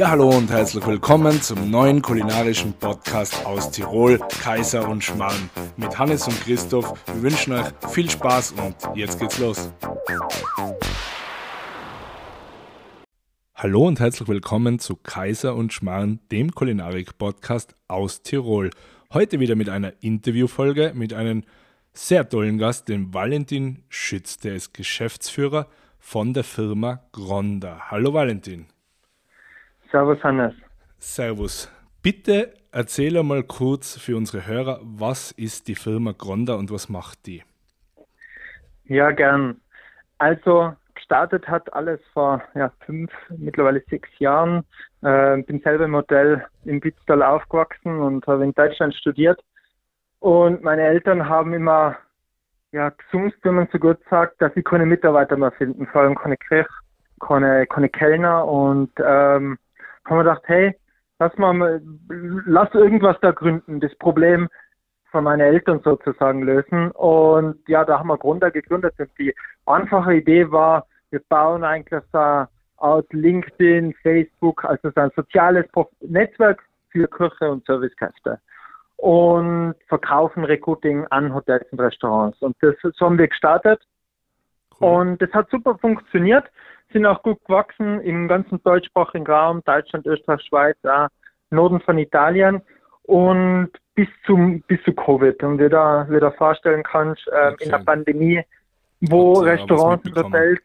Ja, hallo und herzlich willkommen zum neuen kulinarischen Podcast aus Tirol, Kaiser und Schmarrn. Mit Hannes und Christoph. Wir wünschen euch viel Spaß und jetzt geht's los. Hallo und herzlich willkommen zu Kaiser und Schmarrn, dem Kulinarik-Podcast aus Tirol. Heute wieder mit einer Interviewfolge mit einem sehr tollen Gast, dem Valentin Schütz. Der ist Geschäftsführer von der Firma Gronda. Hallo Valentin. Servus Hannes. Servus. Bitte erzähle mal kurz für unsere Hörer, was ist die Firma Gronda und was macht die? Ja, gern. Also gestartet hat alles vor ja, fünf, mittlerweile sechs Jahren. Äh, bin selber im Hotel in Bitztal aufgewachsen und habe in Deutschland studiert. Und meine Eltern haben immer ja, gesummt, wenn man so gut sagt, dass sie keine Mitarbeiter mehr finden, vor allem keine Kirche, keine, keine Kellner und ähm, haben wir gedacht, hey, lass mal, lass irgendwas da gründen, das Problem von meinen Eltern sozusagen lösen. Und ja, da haben wir Gründer gegründet. Und die einfache Idee war, wir bauen eigentlich so aus LinkedIn, Facebook, also so ein soziales Netzwerk für Küche und Servicekräfte und verkaufen Recruiting an Hotels und Restaurants. Und das so haben wir gestartet. Cool. Und das hat super funktioniert sind auch gut gewachsen im ganzen deutschsprachigen Raum, Deutschland, Österreich, Schweiz, auch Norden von Italien und bis zum bis zu Covid und wie du dir vorstellen kannst, äh, okay. in der Pandemie, wo und, Restaurants und Hotels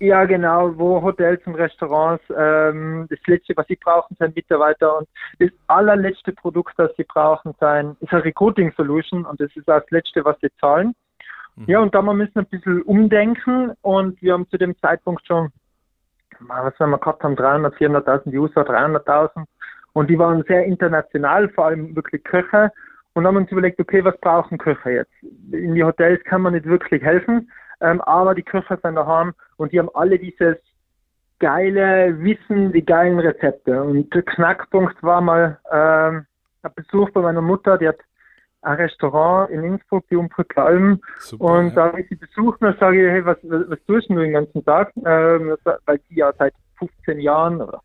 ja, genau, wo Hotels und Restaurants ähm, das letzte, was sie brauchen, sind Mitarbeiter und das allerletzte Produkt, das sie brauchen, sein, ist eine Recruiting Solution und das ist das letzte, was sie zahlen. Mhm. Ja, und da wir müssen ein bisschen umdenken und wir haben zu dem Zeitpunkt schon, was wir gehabt haben, 300, 400.000 User, 300.000 und die waren sehr international, vor allem wirklich Köche und haben uns überlegt, okay, was brauchen Köche jetzt? In die Hotels kann man nicht wirklich helfen, ähm, aber die Köche sind daheim und die haben alle dieses geile Wissen, die geilen Rezepte. Und der Knackpunkt war mal ähm, ein Besuch bei meiner Mutter, die hat ein Restaurant in Innsbruck, die Umbrücke Alm. Super, und ja. da habe ich sie besucht und sage ich, hey, was, was, was tust du den ganzen Tag? Ähm, weil die ja seit 15 Jahren oder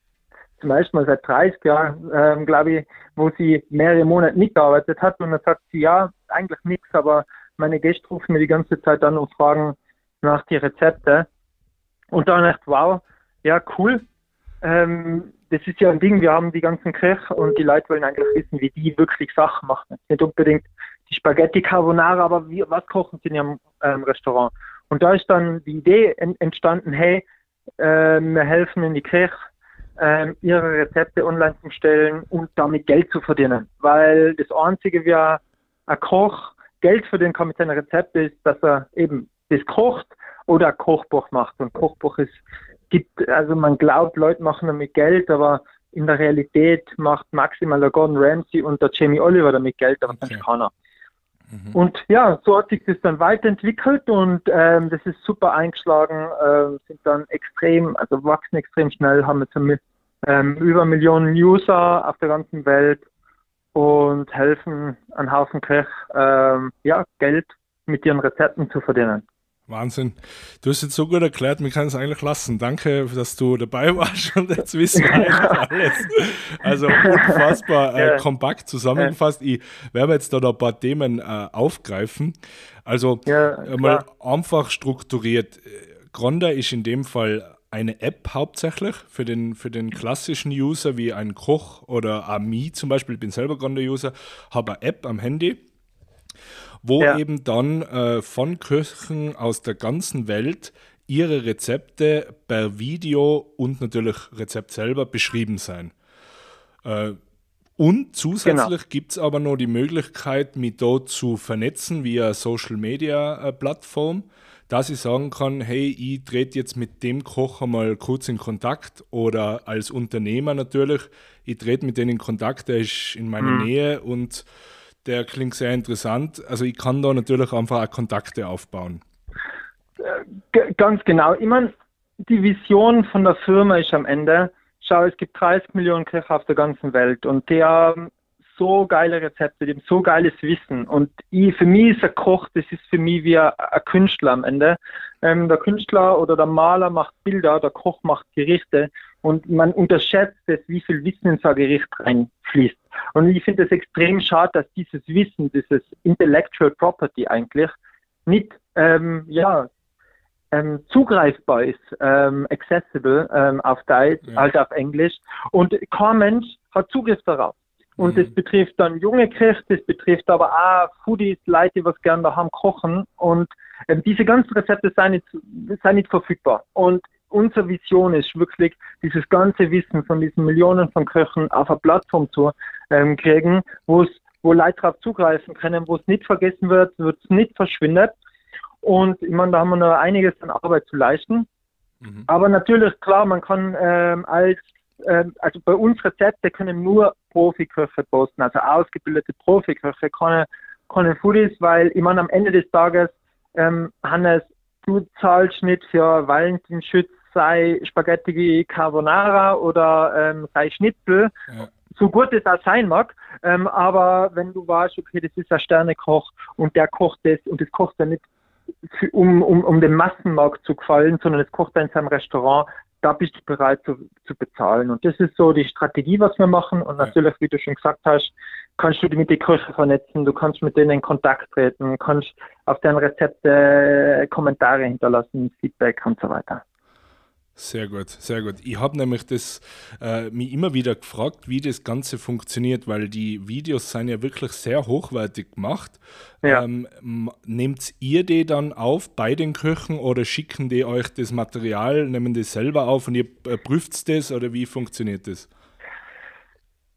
zum ersten Mal seit 30 Jahren, ähm, glaube ich, wo sie mehrere Monate nicht gearbeitet hat. Und dann sagt sie, ja, eigentlich nichts, aber meine Gäste rufen mir die ganze Zeit an und fragen nach die Rezepte. Und dann dachte wow, ja, cool. Ähm, das ist ja ein Ding, wir haben die ganzen Köche und die Leute wollen eigentlich wissen, wie die wirklich Sachen machen. Nicht unbedingt die Spaghetti Carbonara, aber wie, was kochen sie in ihrem ähm, Restaurant? Und da ist dann die Idee entstanden, hey, äh, wir helfen in die Kirche, äh, ihre Rezepte online zu stellen und damit Geld zu verdienen. Weil das Einzige, wie ein Koch Geld verdienen kann mit seinen Rezepten, ist, dass er eben das kocht oder ein Kochbuch macht. Und Kochbuch ist gibt, also man glaubt, Leute machen damit Geld, aber in der Realität macht maximal der Gordon Ramsay und der Jamie Oliver damit Geld, aber okay. sonst keiner. Mhm. Und ja, so hat sich das dann weiterentwickelt und ähm, das ist super eingeschlagen, äh, sind dann extrem, also wachsen extrem schnell, haben jetzt ähm, über Millionen User auf der ganzen Welt und helfen einen Haufen Krech, ähm, ja, Geld mit ihren Rezepten zu verdienen. Wahnsinn. Du hast jetzt so gut erklärt, mir kann es eigentlich lassen. Danke, dass du dabei warst und jetzt wissen wir einfach alles. Also unfassbar äh, kompakt zusammengefasst. Ich werde jetzt da noch ein paar Themen äh, aufgreifen. Also ja, mal einfach strukturiert. Gronda ist in dem Fall eine App hauptsächlich für den, für den klassischen User wie ein Koch oder Ami zum Beispiel. Ich bin selber Gronda-User, habe eine App am Handy wo ja. eben dann äh, von Köchen aus der ganzen Welt ihre Rezepte per Video und natürlich Rezept selber beschrieben sein. Äh, und zusätzlich genau. gibt es aber noch die Möglichkeit, mich dort zu vernetzen via Social Media äh, Plattform, dass ich sagen kann, hey, ich trete jetzt mit dem Koch einmal kurz in Kontakt oder als Unternehmer natürlich, ich trete mit denen in Kontakt, der ist in meiner mhm. Nähe und der klingt sehr interessant. Also ich kann da natürlich einfach auch Kontakte aufbauen. G ganz genau. Ich meine, die Vision von der Firma ist am Ende, schau, es gibt 30 Millionen Köche auf der ganzen Welt und die haben so geile Rezepte, die haben so geiles Wissen. Und ich, für mich ist ein Koch, das ist für mich wie ein, ein Künstler am Ende. Ähm, der Künstler oder der Maler macht Bilder, der Koch macht Gerichte. Und man unterschätzt es, wie viel Wissen in so ein Gericht reinfließt. Und ich finde es extrem schade, dass dieses Wissen, dieses Intellectual Property eigentlich, nicht ähm, ja, ähm, zugreifbar ist, ähm, accessible ähm, auf Deutsch, ja. halt auf Englisch. Und kein Mensch hat Zugriff darauf. Und mhm. das betrifft dann junge Köche, das betrifft aber auch Foodies, Leute, die was gerne daheim kochen. Und ähm, diese ganzen Rezepte sind nicht, sind nicht verfügbar. Und unsere Vision ist wirklich, dieses ganze Wissen von diesen Millionen von Köchen auf eine Plattform zu ähm, kriegen, wo es wo Leute darauf zugreifen können, wo es nicht vergessen wird, wo es nicht verschwindet. Und ich meine, da haben wir noch einiges an Arbeit zu leisten. Mhm. Aber natürlich, klar, man kann ähm, als, ähm, also bei uns Rezepte können nur Profiköche posten, also ausgebildete Profiköche, keine, keine Foodies, weil ich meine, am Ende des Tages, ähm, Hannes, du zahlst nicht für Valentin Schütz sei Spaghetti Carbonara oder ähm, sei Schnitzel, ja. so gut es auch sein mag, ähm, aber wenn du weißt, okay, das ist ein Sternekoch und der kocht das und das kocht er nicht für, um, um, um dem Massenmarkt zu gefallen, sondern es kocht er in seinem Restaurant, da bist du bereit zu, zu bezahlen. Und das ist so die Strategie, was wir machen. Und natürlich, wie du schon gesagt hast, kannst du dich mit den Köchen vernetzen, du kannst mit denen in Kontakt treten, kannst auf deren Rezepte Kommentare hinterlassen, Feedback und so weiter. Sehr gut, sehr gut. Ich habe nämlich das äh, mich immer wieder gefragt, wie das Ganze funktioniert, weil die Videos sind ja wirklich sehr hochwertig gemacht. Ja. Ähm, nehmt ihr die dann auf bei den Köchen oder schicken die euch das Material, nehmen die selber auf und ihr äh, prüft das oder wie funktioniert das?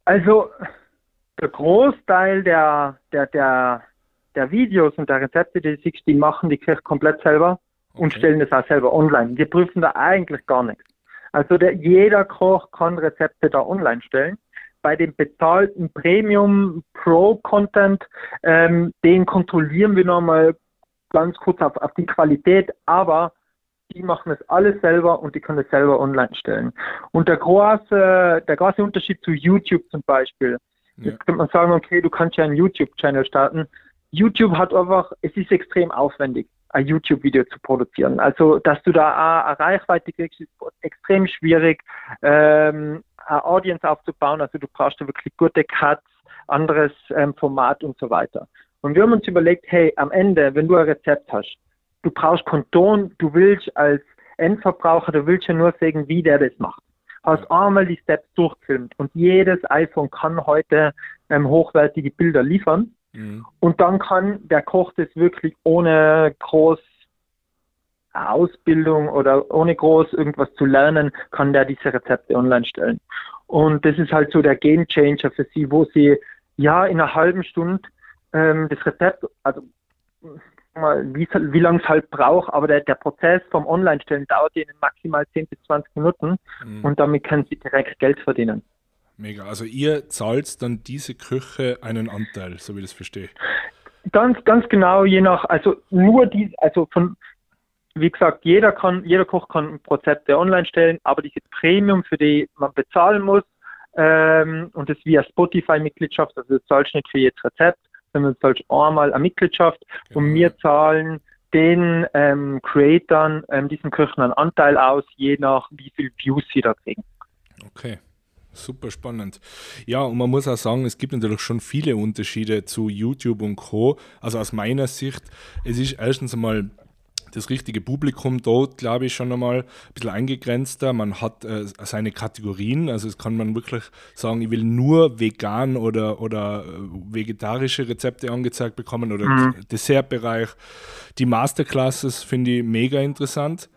Also der Großteil der, der, der, der Videos und der Rezepte, die siehst, die machen die Köche komplett selber okay. und stellen das auch selber online. Wir prüfen da eigentlich gar nichts. Also der, jeder Koch kann Rezepte da online stellen. Bei dem bezahlten Premium Pro Content, ähm, den kontrollieren wir nochmal ganz kurz auf, auf die Qualität, aber die machen es alles selber und die können es selber online stellen. Und der große, der große Unterschied zu YouTube zum Beispiel, ja. jetzt könnte man sagen, okay, du kannst ja einen YouTube-Channel starten. YouTube hat einfach, es ist extrem aufwendig ein YouTube-Video zu produzieren. Also, dass du da eine Reichweite kriegst, ist extrem schwierig, ähm, eine Audience aufzubauen. Also, du brauchst da wirklich gute Cuts, anderes ähm, Format und so weiter. Und wir haben uns überlegt, hey, am Ende, wenn du ein Rezept hast, du brauchst Konton, du willst als Endverbraucher, du willst ja nur sehen, wie der das macht. Hast einmal die Steps durchgefilmt und jedes iPhone kann heute ähm, hochwertige Bilder liefern. Mhm. Und dann kann der Koch das wirklich ohne groß Ausbildung oder ohne groß irgendwas zu lernen, kann der diese Rezepte online stellen. Und das ist halt so der Game Changer für sie, wo sie ja in einer halben Stunde ähm, das Rezept, also wie, wie lange es halt braucht, aber der, der Prozess vom Online-Stellen dauert ihnen maximal 10 bis 20 Minuten mhm. und damit können sie direkt Geld verdienen. Mega. Also ihr zahlt dann diese Küche einen Anteil, so wie ich das verstehe. Ganz, ganz genau, je nach, also nur die, also von, wie gesagt, jeder kann, jeder Koch kann Rezepte online stellen, aber diese Premium, für die man bezahlen muss, ähm, und das via Spotify-Mitgliedschaft, also du zahlst nicht für jedes Rezept, sondern du zahlst einmal eine Mitgliedschaft genau. und wir zahlen den ähm, Creatern, ähm, diesen Köchen einen Anteil aus, je nach wie viel Views sie da kriegen. Okay. Super spannend. Ja, und man muss auch sagen, es gibt natürlich schon viele Unterschiede zu YouTube und Co. Also aus meiner Sicht, es ist erstens einmal das richtige Publikum dort, glaube ich, schon einmal ein bisschen eingegrenzter. Man hat äh, seine Kategorien, also es kann man wirklich sagen, ich will nur vegan oder, oder äh, vegetarische Rezepte angezeigt bekommen oder mhm. Dessertbereich. Die Masterclasses finde ich mega interessant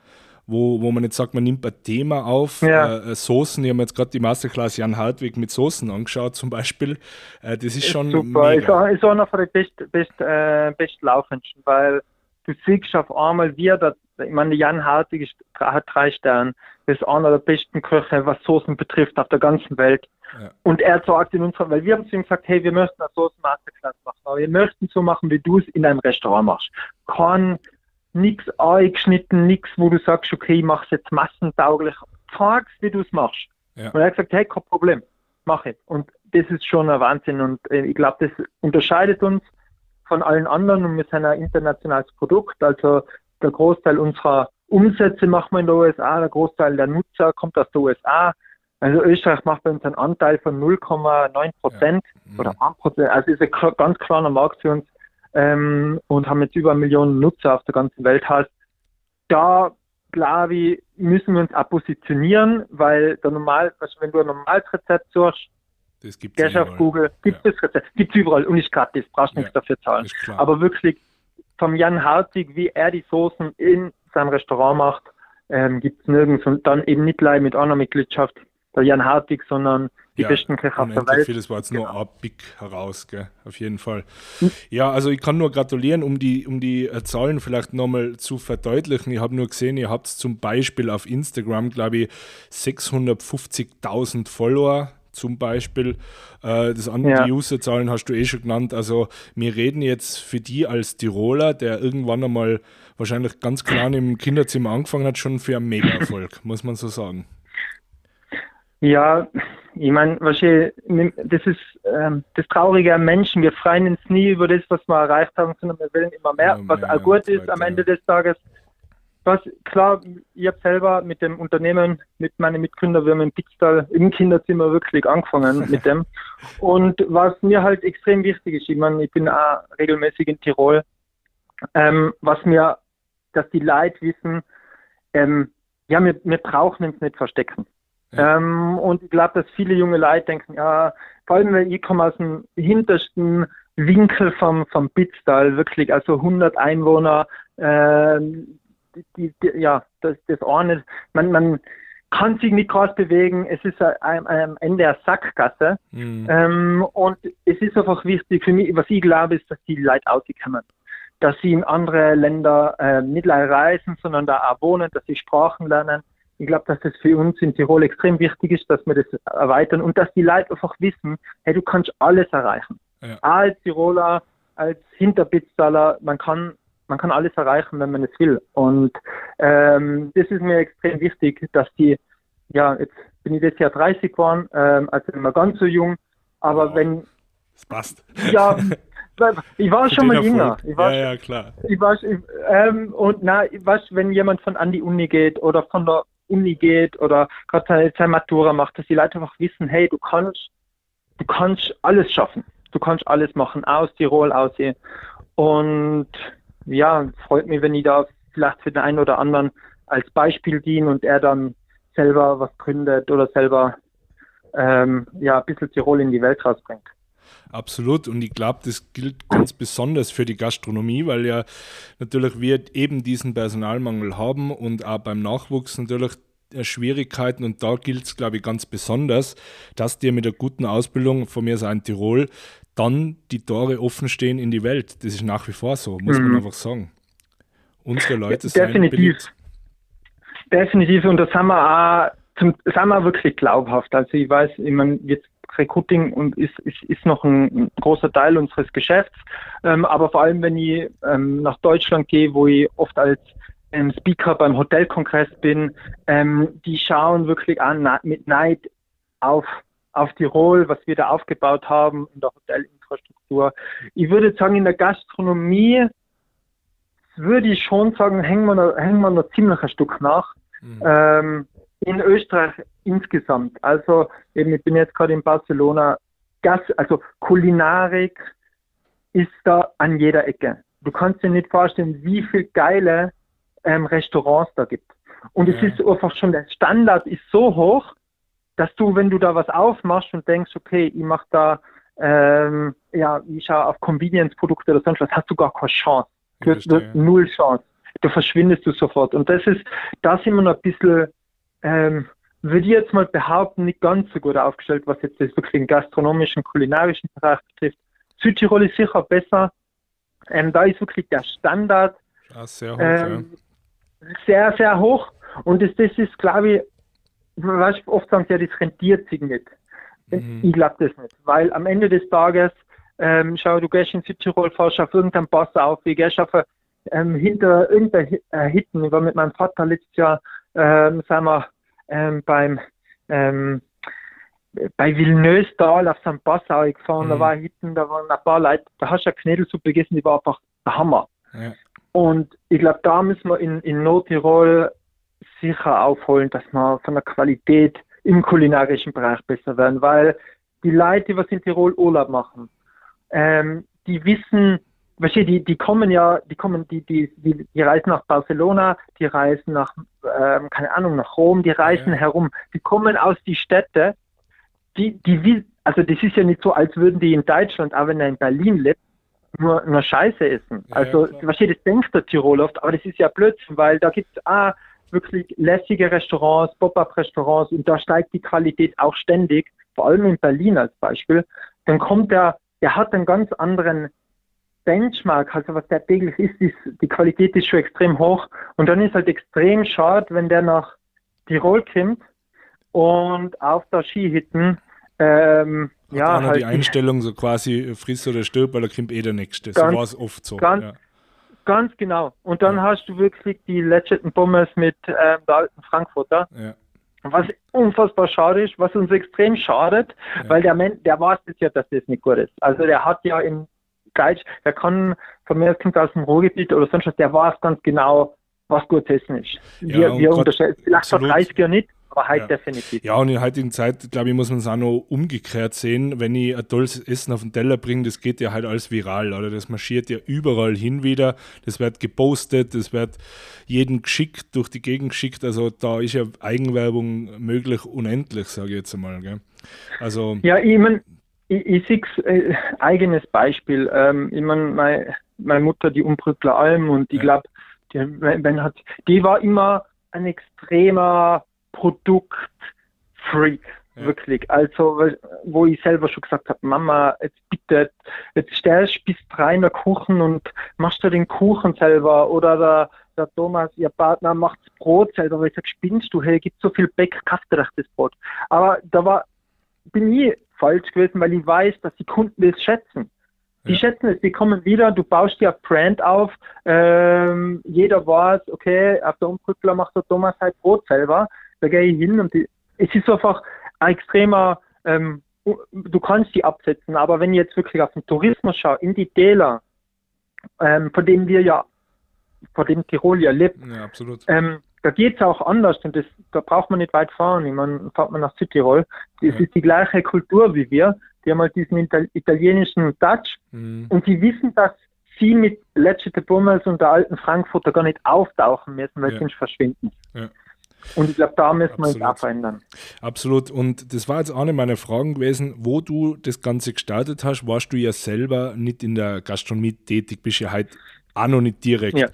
wo, wo man jetzt sagt, man nimmt ein Thema auf, ja. äh, Soßen, ich habe jetzt gerade die Masterclass Jan Hartwig mit Soßen angeschaut zum Beispiel, äh, das ist schon Super, mega. Ist, ist einer von den best, best, äh, bestlaufendsten, weil du siehst auf einmal, wie er, ich meine, Jan Hartwig ist, hat drei Sterne, ist einer der besten Köche, was Soßen betrifft, auf der ganzen Welt. Ja. Und er sagt in unserer, weil wir haben zu ihm gesagt, hey, wir möchten eine Soßen Masterclass machen, aber wir möchten so machen, wie du es in einem Restaurant machst. Kein nichts eingeschnitten, nichts, wo du sagst, okay, ich mache es jetzt massentauglich. Fragst, wie du es machst. Ja. Und er hat gesagt, hey, kein Problem, mach es. Und das ist schon ein Wahnsinn und äh, ich glaube, das unterscheidet uns von allen anderen und wir sind ein internationales Produkt. Also der Großteil unserer Umsätze machen wir in den USA, der Großteil der Nutzer kommt aus den USA. Also Österreich macht bei uns einen Anteil von 0,9 Prozent ja. Mhm. oder 1 Prozent. Also ist ein ganz kleiner Markt für uns ähm, und haben jetzt über eine Million Nutzer auf der ganzen Welt. Heißt, da glaube ich, müssen wir uns auch positionieren, weil der normal, also wenn du ein normales Rezept suchst, das gibt's gehst auf Google, gibt es ja. das Rezept, gibt es überall und ist gratis, brauchst ja. nichts dafür zahlen. Aber wirklich vom Jan Hartig, wie er die Soßen in seinem Restaurant macht, ähm, gibt es nirgends und dann eben nicht gleich mit einer Mitgliedschaft der Jan Hartig, sondern die ja, besten Köche auf der Welt. Das war jetzt genau. nur ein Big heraus, gell? auf jeden Fall. Hm. Ja, also ich kann nur gratulieren, um die, um die äh, Zahlen vielleicht nochmal zu verdeutlichen. Ich habe nur gesehen, ihr habt zum Beispiel auf Instagram, glaube ich, 650.000 Follower zum Beispiel. Äh, das andere, ja. die Userzahlen hast du eh schon genannt. Also wir reden jetzt für die als Tiroler, der irgendwann einmal wahrscheinlich ganz klein im Kinderzimmer angefangen hat, schon für einen Mega-Erfolg, muss man so sagen. Ja, ich meine, das ist ähm, das Traurige am Menschen. Wir freuen uns nie über das, was wir erreicht haben, sondern wir wollen immer mehr, ja, was auch gut ist am Ende des Tages. Was, klar, ich habe selber mit dem Unternehmen, mit meinen Mitgründern, wir haben in Pitztal im Kinderzimmer wirklich angefangen mit dem. Und was mir halt extrem wichtig ist, ich meine, ich bin auch regelmäßig in Tirol, ähm, was mir, dass die Leute wissen, ähm, ja, wir, wir brauchen uns nicht verstecken. Ähm, und ich glaube, dass viele junge Leute denken, ja, vor allem, weil ich komme aus dem hintersten Winkel vom, vom Bitztal, wirklich, also 100 Einwohner, äh, die, die, ja, das, das eine, man, man kann sich nicht groß bewegen, es ist am Ende eine Sackgasse. Mhm. Ähm, und es ist einfach wichtig für mich, was ich glaube, ist, dass die Leute auskommen. Dass sie in andere Länder äh, nicht reisen, sondern da auch wohnen, dass sie Sprachen lernen, ich glaube, dass das für uns in Tirol extrem wichtig ist, dass wir das erweitern und dass die Leute einfach wissen, hey, du kannst alles erreichen. Ja. Als Tiroler, als Hinterbitzaler, man kann, man kann alles erreichen, wenn man es will. Und ähm, das ist mir extrem wichtig, dass die, ja, jetzt bin ich das Jahr 30 geworden, ähm, also immer ganz so jung, aber oh, wenn. Das passt. Ja, ich war schon mal jünger. Ich war, ja, ja, klar. Ich war, ich, ähm, und na, ich weiß, wenn jemand von an die Uni geht oder von der Uni geht oder gerade seine, seine Matura macht, dass die Leute einfach wissen, hey, du kannst, du kannst alles schaffen. Du kannst alles machen, aus Tirol, aus hier. Und ja, freut mich, wenn ich da vielleicht für den einen oder anderen als Beispiel diene und er dann selber was gründet oder selber ähm, ja, ein bisschen Tirol in die Welt rausbringt. Absolut. Und ich glaube, das gilt ganz besonders für die Gastronomie, weil ja natürlich wir eben diesen Personalmangel haben und auch beim Nachwuchs natürlich Schwierigkeiten und da gilt es, glaube ich, ganz besonders, dass dir mit einer guten Ausbildung von mir sein Tirol dann die Tore offen stehen in die Welt. Das ist nach wie vor so, muss mhm. man einfach sagen. Unsere Leute sind Definitiv. Definitiv und das haben wir auch zum, haben wir wirklich glaubhaft. Also ich weiß, ich meine, jetzt Recruiting und ist, ist, ist noch ein, großer Teil unseres Geschäfts. Ähm, aber vor allem, wenn ich ähm, nach Deutschland gehe, wo ich oft als ähm, Speaker beim Hotelkongress bin, ähm, die schauen wirklich an mit Neid auf, auf Tirol, was wir da aufgebaut haben in der Hotelinfrastruktur. Ich würde sagen, in der Gastronomie würde ich schon sagen, hängen wir noch, hängen wir noch ziemlich ein Stück nach. Mhm. Ähm, in Österreich insgesamt. Also eben, ich bin jetzt gerade in Barcelona. Gas, also Kulinarik ist da an jeder Ecke. Du kannst dir nicht vorstellen, wie viel geile ähm, Restaurants da gibt. Und ja. es ist einfach schon, der Standard ist so hoch, dass du, wenn du da was aufmachst und denkst, okay, ich mach da, ähm, ja, ich schaue auf Convenience-Produkte oder sonst was, hast du gar keine Chance. Du hast null Chance. Da verschwindest du sofort. Und das ist, da sind wir noch ein bisschen ähm, würde ich jetzt mal behaupten, nicht ganz so gut aufgestellt, was jetzt das wirklich den gastronomischen, kulinarischen Bereich betrifft. Südtirol ist sicher besser. Ähm, da ist wirklich der Standard ah, sehr, hoch, ähm, ja. sehr, sehr hoch. Und das, das ist, glaube ich, weißt, oft sagen sie ja, das rentiert sich nicht. Mhm. Ich glaube das nicht, weil am Ende des Tages, ähm, schau, du gehst in Südtirol, fährst auf irgendeinen Pass auf, ich gehst auf ähm, hinter irgendeiner äh, Hitten. Ich war mit meinem Vater letztes Jahr, ähm, sind wir ähm, beim ähm, bei Villeneuve-Tal auf St. Passau gefahren, mhm. da war hinten, da waren ein paar Leute, da hast du eine Knädelsuppe gegessen, die war einfach der Hammer. Ja. Und ich glaube, da müssen wir in, in Nordtirol sicher aufholen, dass wir von der Qualität im kulinarischen Bereich besser werden, weil die Leute, die was in Tirol Urlaub machen, ähm, die wissen, du, die, die kommen ja, die kommen, die, die, die, die reisen nach Barcelona, die reisen nach, ähm, keine Ahnung, nach Rom, die reisen ja. herum, die kommen aus die Städte, die, die, also das ist ja nicht so, als würden die in Deutschland, auch wenn er in Berlin lebt, nur, nur Scheiße essen. Ja, also, ja, was das denkt der Tirol oft, aber das ist ja Blödsinn, weil da gibt es auch wirklich lässige Restaurants, Pop-Up-Restaurants und da steigt die Qualität auch ständig, vor allem in Berlin als Beispiel. Dann kommt der, der hat einen ganz anderen Benchmark, also was der täglich ist, ist, die Qualität ist schon extrem hoch und dann ist halt extrem schade, wenn der nach Tirol kommt und auf der Skihütten ähm, Hat ja, halt die Einstellung so quasi friss oder stirb, weil da kommt eh der Nächste. Ganz, so war es oft so. Ganz, ja. ganz genau. Und dann ja. hast du wirklich die letzten Pommes mit ähm, der alten Frankfurter. Ja. Was unfassbar schade ist, was uns extrem schadet, weil der Mensch, der weiß ja, dass das nicht gut ist. Also der hat ja in Deutsch, der kann von mir kommt aus dem Ruhrgebiet oder sonst was, der weiß ganz genau, was gut essen ist. Wir, wir unterscheiden, vielleicht vor 30 Jahren nicht, aber heute ja. definitiv. Ja, und in der heutigen Zeit, glaube ich, muss man es auch noch umgekehrt sehen. Wenn ich ein tolles Essen auf den Teller bringe, das geht ja halt alles viral, oder? Das marschiert ja überall hin wieder. Das wird gepostet, das wird jedem geschickt, durch die Gegend geschickt. Also da ist ja Eigenwerbung möglich, unendlich, sage ich jetzt einmal. Gell? Also, ja, ich meine, ich, ich sehe äh, eigenes Beispiel. Ähm, ich meine, meine, meine Mutter, die Umbrückler Alm, und ich glaube, die, die war immer ein extremer Produktfreak. Ja. Wirklich. Also, wo ich selber schon gesagt habe, Mama, jetzt bitte, jetzt stellst du bis drei in der Kuchen und machst du den Kuchen selber oder der, der Thomas, ihr Partner, macht das Brot selber, weil ich sage, spinnst du, hey, gibt so viel Bäck, kauft dir das Brot. Aber da war, bin ich falsch gewesen, weil ich weiß, dass die Kunden das schätzen. Die ja. schätzen es, die kommen wieder, du baust dir Brand auf, ähm, jeder weiß, okay, auf der Umbrückler macht der Thomas halt Brot selber da gehe ich hin und die, es ist einfach ein extremer, ähm, du kannst die absetzen, aber wenn ich jetzt wirklich auf den Tourismus schaue, in die Täler, ähm, von denen wir ja, von dem Tirol ja lebt, ja, absolut. Ähm, da geht es auch anders und das, da braucht man nicht weit fahren. Ich meine, fahrt man nach Südtirol, das ja. ist die gleiche Kultur wie wir, die haben halt diesen italienischen Touch mhm. und die wissen, dass sie mit Lecce Bummels und der alten Frankfurter gar nicht auftauchen müssen, weil ja. sie verschwinden. Ja. Und ich glaube, da müssen wir uns auch verändern. Absolut. Und das war jetzt eine meiner Fragen gewesen, wo du das Ganze gestartet hast, warst du ja selber nicht in der Gastronomie tätig, bist ja halt auch noch nicht direkt. Ja.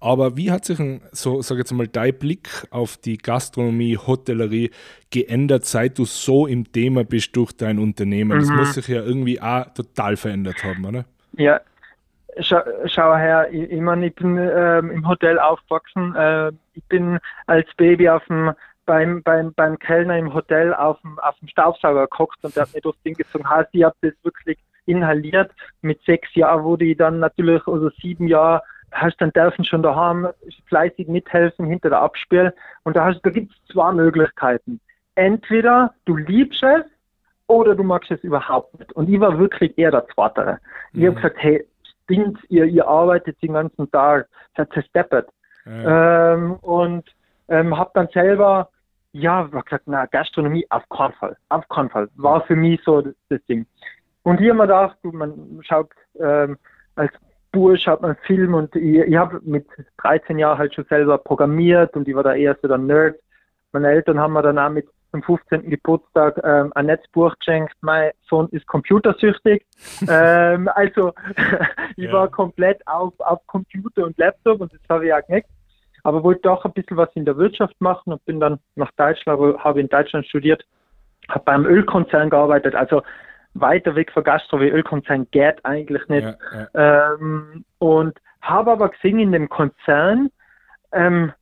Aber wie hat sich so, sag jetzt mal, dein Blick auf die Gastronomie, Hotellerie geändert, seit du so im Thema bist durch dein Unternehmen? Mhm. Das muss sich ja irgendwie auch total verändert haben, oder? Ja, Schau, schau her, ich, ich, mein, ich bin ähm, im Hotel aufgewachsen. Äh, ich bin als Baby auf dem, beim, beim, beim Kellner im Hotel auf dem, auf dem Staubsauger gekocht und der hat mir durchs Ding gezogen. Heißt, ich habe das wirklich inhaliert. Mit sechs Jahren wurde ich dann natürlich, also sieben Jahre, hast dann dürfen schon daheim fleißig mithelfen hinter der Abspiel. Und da, hast, da gibt es zwei Möglichkeiten. Entweder du liebst es oder du magst es überhaupt nicht. Und ich war wirklich eher der Zweite. Ich mhm. habe gesagt, hey, stinkt, ihr, ihr arbeitet den ganzen Tag, seid zersteppert. Ja. Ähm, und ähm, habe dann selber, ja, gesagt, na, Gastronomie auf keinen Fall, auf keinen Fall. War für mich so das, das Ding. Und ich habe mir gedacht, man schaut, ähm, als Bursch hat man Film und ich, ich habe mit 13 Jahren halt schon selber programmiert und ich war der erste der Nerd. Meine Eltern haben mir dann auch mit zum 15. Geburtstag ähm, ein Netzbuch geschenkt. Mein Sohn ist computersüchtig. ähm, also ich ja. war komplett auf, auf Computer und Laptop und das habe ich auch gemerkt. Aber wollte auch ein bisschen was in der Wirtschaft machen und bin dann nach Deutschland, habe in Deutschland studiert, habe beim Ölkonzern gearbeitet. Also weiter weg von Gastro wie Ölkonzern geht eigentlich nicht. Ja, ja. Ähm, und habe aber gesehen in dem Konzern, ähm,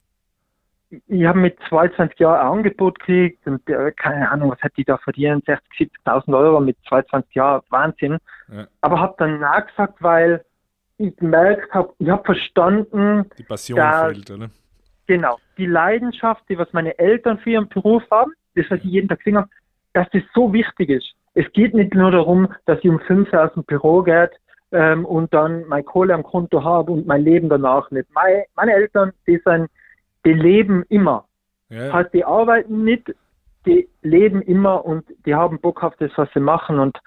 ich habe mit 22 Jahren ein Angebot gekriegt und äh, keine Ahnung, was hätte ich da verdient, 60, 70.000 Euro mit 22 Jahren, Wahnsinn. Ja. Aber habe dann nachgesagt, weil ich gemerkt habe, ich habe verstanden, die Passion dass, fehlt, oder? Genau, die Leidenschaft, die was meine Eltern für ihren Beruf haben, das, was ich jeden Tag gesehen habe, dass das so wichtig ist. Es geht nicht nur darum, dass ich um 5 Uhr aus dem Büro geht ähm, und dann meine Kohle am Konto habe und mein Leben danach nicht. Meine, meine Eltern, die sind die leben immer. Ja. Heißt, die arbeiten nicht, die leben immer und die haben Bock auf das, was sie machen und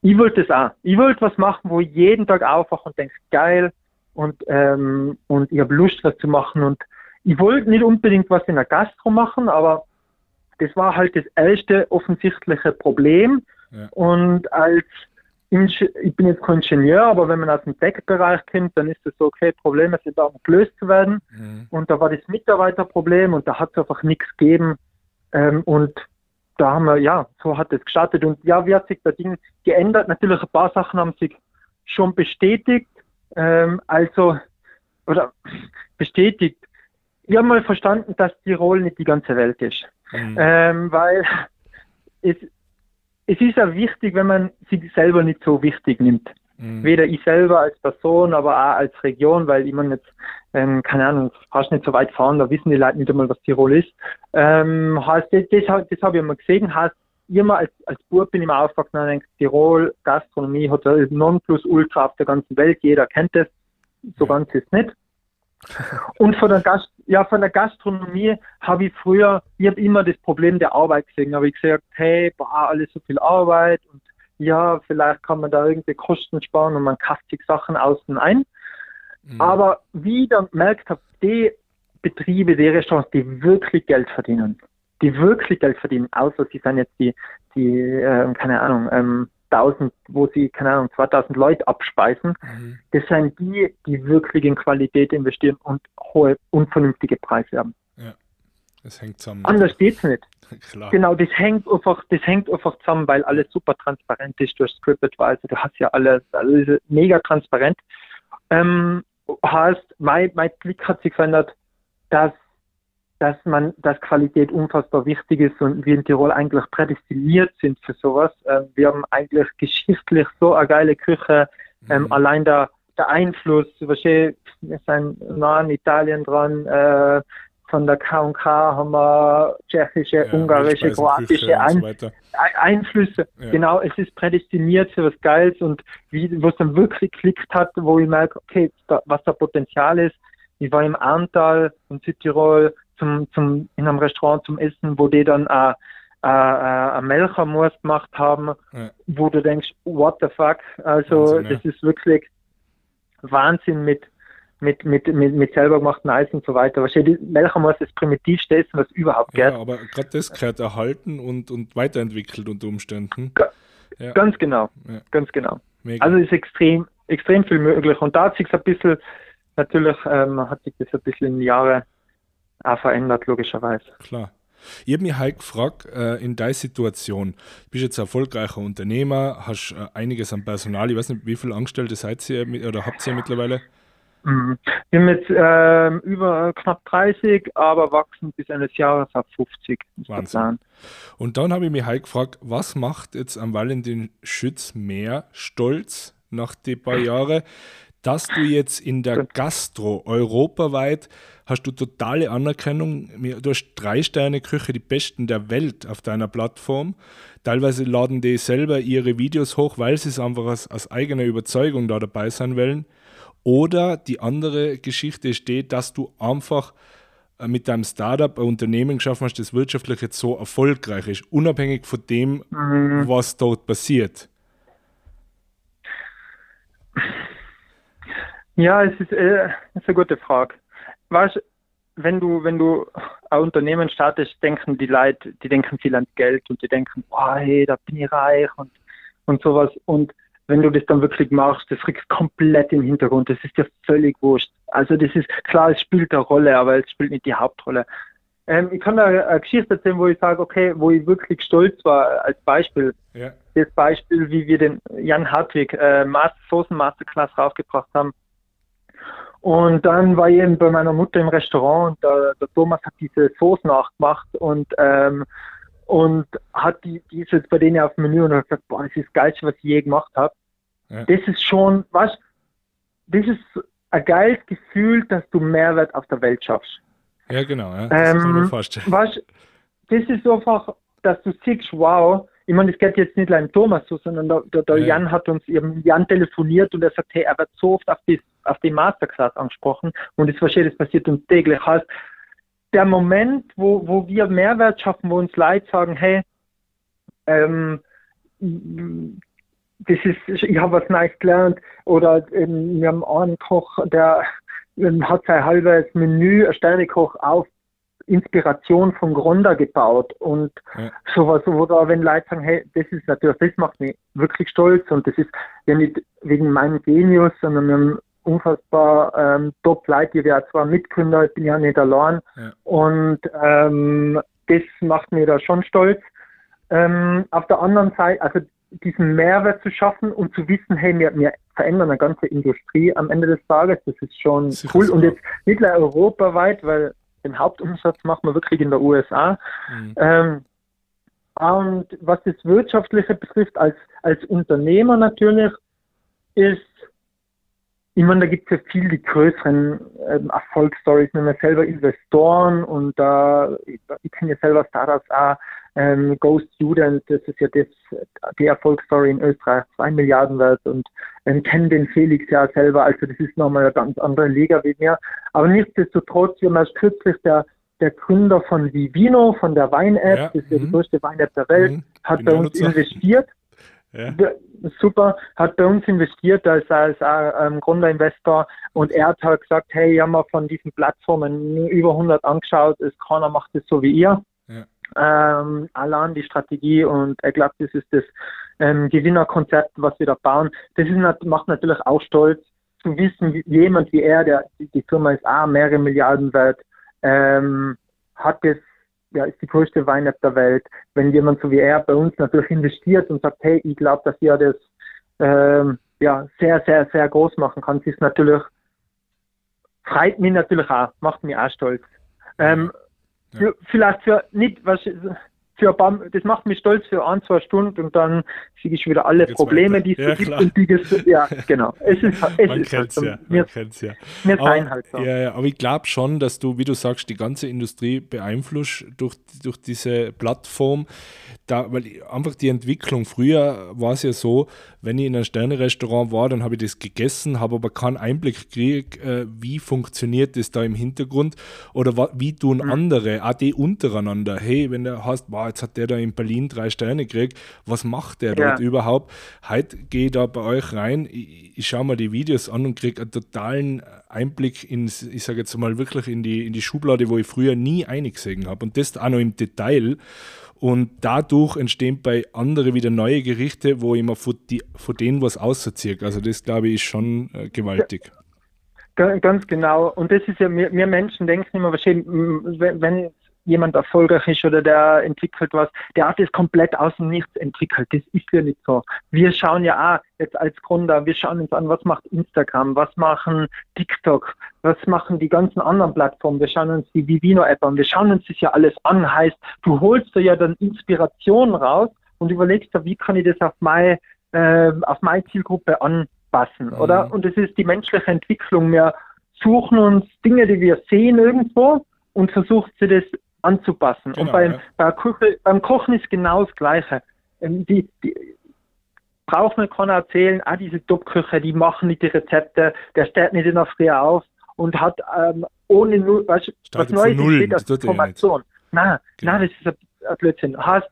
ich wollte das auch. Ich wollte was machen, wo ich jeden Tag aufwache und denke, geil und, ähm, und ich habe Lust, was zu machen und ich wollte nicht unbedingt was in der Gastro machen, aber das war halt das erste offensichtliche Problem. Ja. Und als ich bin jetzt kein Ingenieur, aber wenn man aus dem Tech-Bereich kommt, dann ist es so, okay, Probleme sind da, um gelöst zu werden. Mhm. Und da war das Mitarbeiterproblem und da hat es einfach nichts gegeben. Ähm, und da haben wir, ja, so hat es gestartet. Und ja, wie hat sich das Ding geändert? Natürlich, ein paar Sachen haben sich schon bestätigt. Ähm, also, oder bestätigt. Ich habe mal verstanden, dass Tirol nicht die ganze Welt ist. Mhm. Ähm, weil es, es ist ja wichtig, wenn man sich selber nicht so wichtig nimmt. Mhm. Weder ich selber als Person, aber auch als Region, weil ich meine jetzt, ähm, keine Ahnung, fast nicht so weit fahren, da wissen die Leute nicht einmal, was Tirol ist. Ähm, heißt, das, das, das habe ich immer gesehen, heißt, immer als, als Bub bin ich immer aufgewachsen und denke, Tirol, Gastronomie hat Nonplusultra auf der ganzen Welt, jeder kennt das, so ganz ist es nicht. Und von der, Gast ja, von der Gastronomie habe ich früher, ich habe immer das Problem der Arbeit gesehen. habe ich gesagt, hey, boah, alles so viel Arbeit und ja, vielleicht kann man da irgendwie Kosten sparen und man kauft sich Sachen außen ein. Mhm. Aber wie ich dann gemerkt habe, die Betriebe, die Restaurants, die wirklich Geld verdienen, die wirklich Geld verdienen, außer sie sind jetzt die, die äh, keine Ahnung, ähm, 1000, wo sie, keine Ahnung, 2000 Leute abspeisen, mhm. das sind die, die wirklich in Qualität investieren und hohe, unvernünftige Preise haben. Ja, das hängt zusammen. Anders geht's nicht. Klar. Genau, das hängt einfach, das hängt einfach zusammen, weil alles super transparent ist durch TripAdvisor. Du hast ja alles, alles mega transparent. Ähm, heißt, mein, mein Blick hat sich verändert, dass dass man, dass Qualität unfassbar wichtig ist und wir in Tirol eigentlich prädestiniert sind für sowas. Ähm, wir haben eigentlich geschichtlich so eine geile Küche. Ähm, mhm. Allein der, der Einfluss, wir sind nah an Italien dran, äh, von der K&K haben wir tschechische, ja, ungarische, kroatische Ein so Einflüsse. Ja. Genau, es ist prädestiniert für was Geiles und wie, was dann wirklich klickt hat, wo ich merke, okay, da, was da Potenzial ist. Ich war im Antal in Südtirol, zum, zum, in einem Restaurant zum Essen, wo die dann äh, äh, äh, ein Melchermors gemacht haben, ja. wo du denkst, what the fuck? Also Wahnsinn, das ja. ist wirklich Wahnsinn mit mit, mit, mit, mit selber gemachten Eis und so weiter. Wahrscheinlich Melchermors ist das primitivste Essen, was überhaupt geht. Ja, aber gerade das gehört erhalten und, und weiterentwickelt unter Umständen. Ga ja. Ganz genau, ganz genau. Mega. Also ist extrem, extrem viel möglich. Und da hat sich ein bisschen, natürlich ähm, hat sich das ein bisschen in die Jahre auch verändert, logischerweise. Klar. Ich habe mich halt gefragt, äh, in deiner Situation, du bist jetzt ein erfolgreicher Unternehmer, hast äh, einiges an Personal, ich weiß nicht, wie viele Angestellte seid ihr oder habt ihr mittlerweile? Mhm. Wir haben jetzt äh, über knapp 30, aber wachsen bis Ende des Jahres auf 50. Wahnsinn. Und dann habe ich mich halt gefragt, was macht jetzt am Valentin Schütz mehr stolz nach den paar Jahren, dass du jetzt in der Gastro europaweit hast du totale Anerkennung. Du hast drei Sterne Küche, die besten der Welt auf deiner Plattform. Teilweise laden die selber ihre Videos hoch, weil sie es einfach aus, aus eigener Überzeugung da dabei sein wollen. Oder die andere Geschichte steht, dass du einfach äh, mit deinem Startup ein Unternehmen geschaffen hast, das wirtschaftlich jetzt so erfolgreich ist, unabhängig von dem, mhm. was dort passiert. Ja, es ist, äh, ist eine gute Frage. Weißt, wenn du, wenn du ein Unternehmen startest, denken die Leute, die denken viel ans Geld und die denken, oh, hey, da bin ich reich und, und sowas. Und wenn du das dann wirklich machst, das rückt komplett im Hintergrund. Das ist dir völlig wurscht. Also das ist, klar, es spielt eine Rolle, aber es spielt nicht die Hauptrolle. Ähm, ich kann da eine Geschichte erzählen, wo ich sage, okay, wo ich wirklich stolz war als Beispiel. Ja. Das Beispiel, wie wir den Jan Hartwig äh, Master, Soßen Masterclass rausgebracht haben. Und dann war ich eben bei meiner Mutter im Restaurant und der, der Thomas hat diese Soße nachgemacht und ähm, und hat die, die ist jetzt bei denen auf dem Menü und hat gesagt, boah, das ist das Geilste, was ich je gemacht habe. Ja. Das ist schon, was, das ist ein geiles Gefühl, dass du Mehrwert auf der Welt schaffst. Ja, genau, ja. das ähm, kann ich mir vorstellen. Was, das ist einfach, dass du siehst, wow, ich meine, das geht jetzt nicht allein Thomas so, sondern der, der, der ja. Jan hat uns eben, Jan telefoniert und er sagt, hey, er wird so oft auf, die, auf den Masterclass angesprochen und das verstehe, das passiert uns täglich. Heißt, der Moment, wo, wo wir Mehrwert schaffen, wo uns Leute sagen, hey, ähm, das ist, ich habe was Neues gelernt oder ähm, wir haben einen Koch, der ähm, hat sein halbes Menü, ein Sternekoch auf Inspiration von Gronda gebaut und ja. sowas, wo da, wenn Leute sagen, hey, das ist natürlich, das macht mich wirklich stolz und das ist ja nicht wegen meinem Genius, sondern haben unfassbar ähm, top Leute, ich wäre zwar Mitgründer, ich bin ja nicht allein ja. und ähm, das macht mir da schon stolz. Ähm, auf der anderen Seite, also diesen Mehrwert zu schaffen und zu wissen, hey, wir, wir verändern eine ganze Industrie am Ende des Tages, das ist schon das cool. Und jetzt nicht nur europaweit, weil den Hauptumsatz machen wir wirklich in der USA. Mhm. Ähm, und was das Wirtschaftliche betrifft, als, als Unternehmer natürlich, ist, ich meine, da gibt es ja viel die größeren ähm, Erfolgsstories, wenn wir selber Investoren und da, äh, ich, ich kenne ja selber Startups auch, ähm, Go Student, das ist ja das, die Erfolgsstory in Österreich, zwei Milliarden wert und ähm, kennen den Felix ja selber, also das ist nochmal eine ganz andere Liga wie mir. Aber nichtsdestotrotz, wir haben erst kürzlich der, der Gründer von Vivino, von der Wein-App, ja, das ist ja die mhm. größte Wein-App der Welt, mhm. hat bei uns investiert. Ja. Super, hat bei uns investiert als, als ähm, Gründerinvestor und er hat halt gesagt, hey, ich habe mir von diesen Plattformen über 100 angeschaut, es keiner macht es so wie ihr ähm, allein die Strategie und er glaubt, das ist das ähm, Gewinnerkonzept, was wir da bauen. Das ist, macht natürlich auch stolz zu wissen, jemand wie er, der die Firma ist auch mehrere Milliarden wert, ähm, hat das ja, ist die größte Wein-App der Welt. Wenn jemand so wie er bei uns natürlich investiert und sagt, hey, ich glaube, dass ihr das ähm, ja, sehr, sehr, sehr groß machen kann, ist natürlich, freut mich natürlich auch, macht mich auch stolz. Ähm, für, vielleicht für nicht, was für paar, das macht mich stolz für ein, zwei Stunden und dann sehe ich wieder alle Probleme, die es ja, gibt und die ja, genau. Es ist, es man ist halt so, ja, wir, kennt's ja. Wir aber, halt so. Ja, ja, aber ich glaube schon, dass du, wie du sagst, die ganze Industrie beeinflusst durch, durch diese Plattform. Da, weil einfach die Entwicklung, früher war es ja so, wenn ich in einem Sterne-Restaurant war, dann habe ich das gegessen, habe aber keinen Einblick gekriegt, äh, wie funktioniert das da im Hintergrund oder wie tun mhm. andere, auch die untereinander. Hey, wenn der hast, wow, jetzt hat der da in Berlin drei Sterne gekriegt, was macht der ja. dort überhaupt? Heute gehe ich da bei euch rein, ich, ich schaue mir die Videos an und kriege einen totalen Einblick in, ich sage jetzt mal wirklich in die, in die Schublade, wo ich früher nie eingesehen habe und das auch noch im Detail. Und dadurch entstehen bei anderen wieder neue Gerichte, wo ich mir von, die, von denen was ausziehe. Also das, glaube ich, ist schon äh, gewaltig. Ganz genau. Und das ist ja, wir, wir Menschen denken immer, wenn, wenn jemand erfolgreich ist oder der entwickelt was, der hat es komplett aus dem Nichts entwickelt. Das ist ja nicht so. Wir schauen ja auch jetzt als Gründer, wir schauen uns an, was macht Instagram, was machen TikTok, was machen die ganzen anderen Plattformen. Wir schauen uns die Vivino-App an, wir schauen uns das ja alles an. Heißt, du holst dir ja dann Inspiration raus und überlegst dir, wie kann ich das auf meine, äh, auf meine Zielgruppe anpassen, mhm. oder? Und das ist die menschliche Entwicklung. Wir suchen uns Dinge, die wir sehen irgendwo und versuchen sie das anzupassen. Genau, und beim, ja. bei Küche, beim Kochen ist genau das Gleiche. Ähm, die, die, braucht man keiner erzählen, ah, diese Top-Küche, die machen nicht die Rezepte, der steht nicht in der Früh auf und hat ähm, ohne Null, was, was Neues steht als Information. Nein, genau. nein, das ist ein, Blödsinn. Heißt,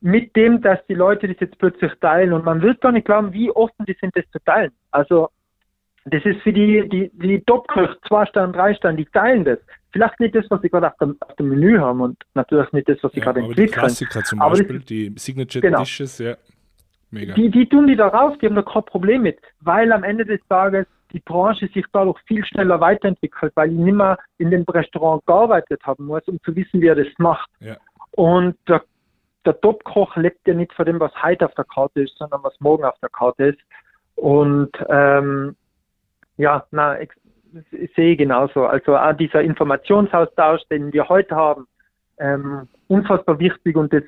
mit dem, dass die Leute das jetzt plötzlich teilen und man wird gar nicht glauben, wie offen die sind, das zu teilen. Also das ist für die, die, die Top-Köche, zwei Sterne, drei Sterne, die teilen das. Vielleicht nicht das, was sie gerade auf dem, auf dem Menü haben und natürlich nicht das, was sie ja, gerade entwickeln. Die Klassiker zum aber Beispiel, das, die Signature genau. Dishes, ja. Mega. Die, die tun die da raus, die haben da kein Problem mit, weil am Ende des Tages die Branche sich dadurch viel schneller weiterentwickelt, weil ich nicht mehr in dem Restaurant gearbeitet haben muss, um zu wissen, wie er das macht. Ja. Und der, der Top-Koch lebt ja nicht von dem, was heute auf der Karte ist, sondern was morgen auf der Karte ist. Und ähm, ja, na, ich sehe genauso. Also auch dieser Informationsaustausch, den wir heute haben, ähm, unfassbar wichtig und das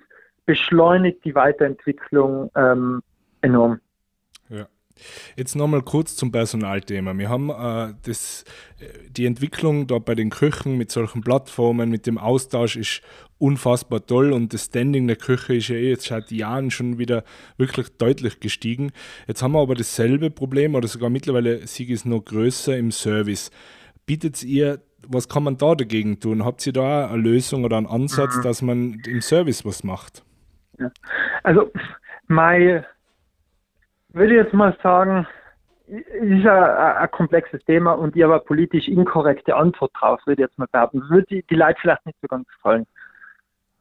beschleunigt die Weiterentwicklung ähm, enorm. Jetzt nochmal kurz zum Personalthema. Wir haben äh, das, äh, die Entwicklung da bei den Köchen mit solchen Plattformen, mit dem Austausch ist unfassbar toll und das Standing der Küche ist ja eh jetzt seit Jahren schon wieder wirklich deutlich gestiegen. Jetzt haben wir aber dasselbe Problem oder sogar mittlerweile Sieg ist noch größer im Service. Bietet ihr was kann man da dagegen tun? Habt ihr da eine Lösung oder einen Ansatz, mhm. dass man im Service was macht? Also, mein, würde jetzt mal sagen, ist ein, ein komplexes Thema und ich habe eine politisch inkorrekte Antwort drauf, würde ich jetzt mal behaupten. Würde die, die Leute vielleicht nicht so ganz gefallen.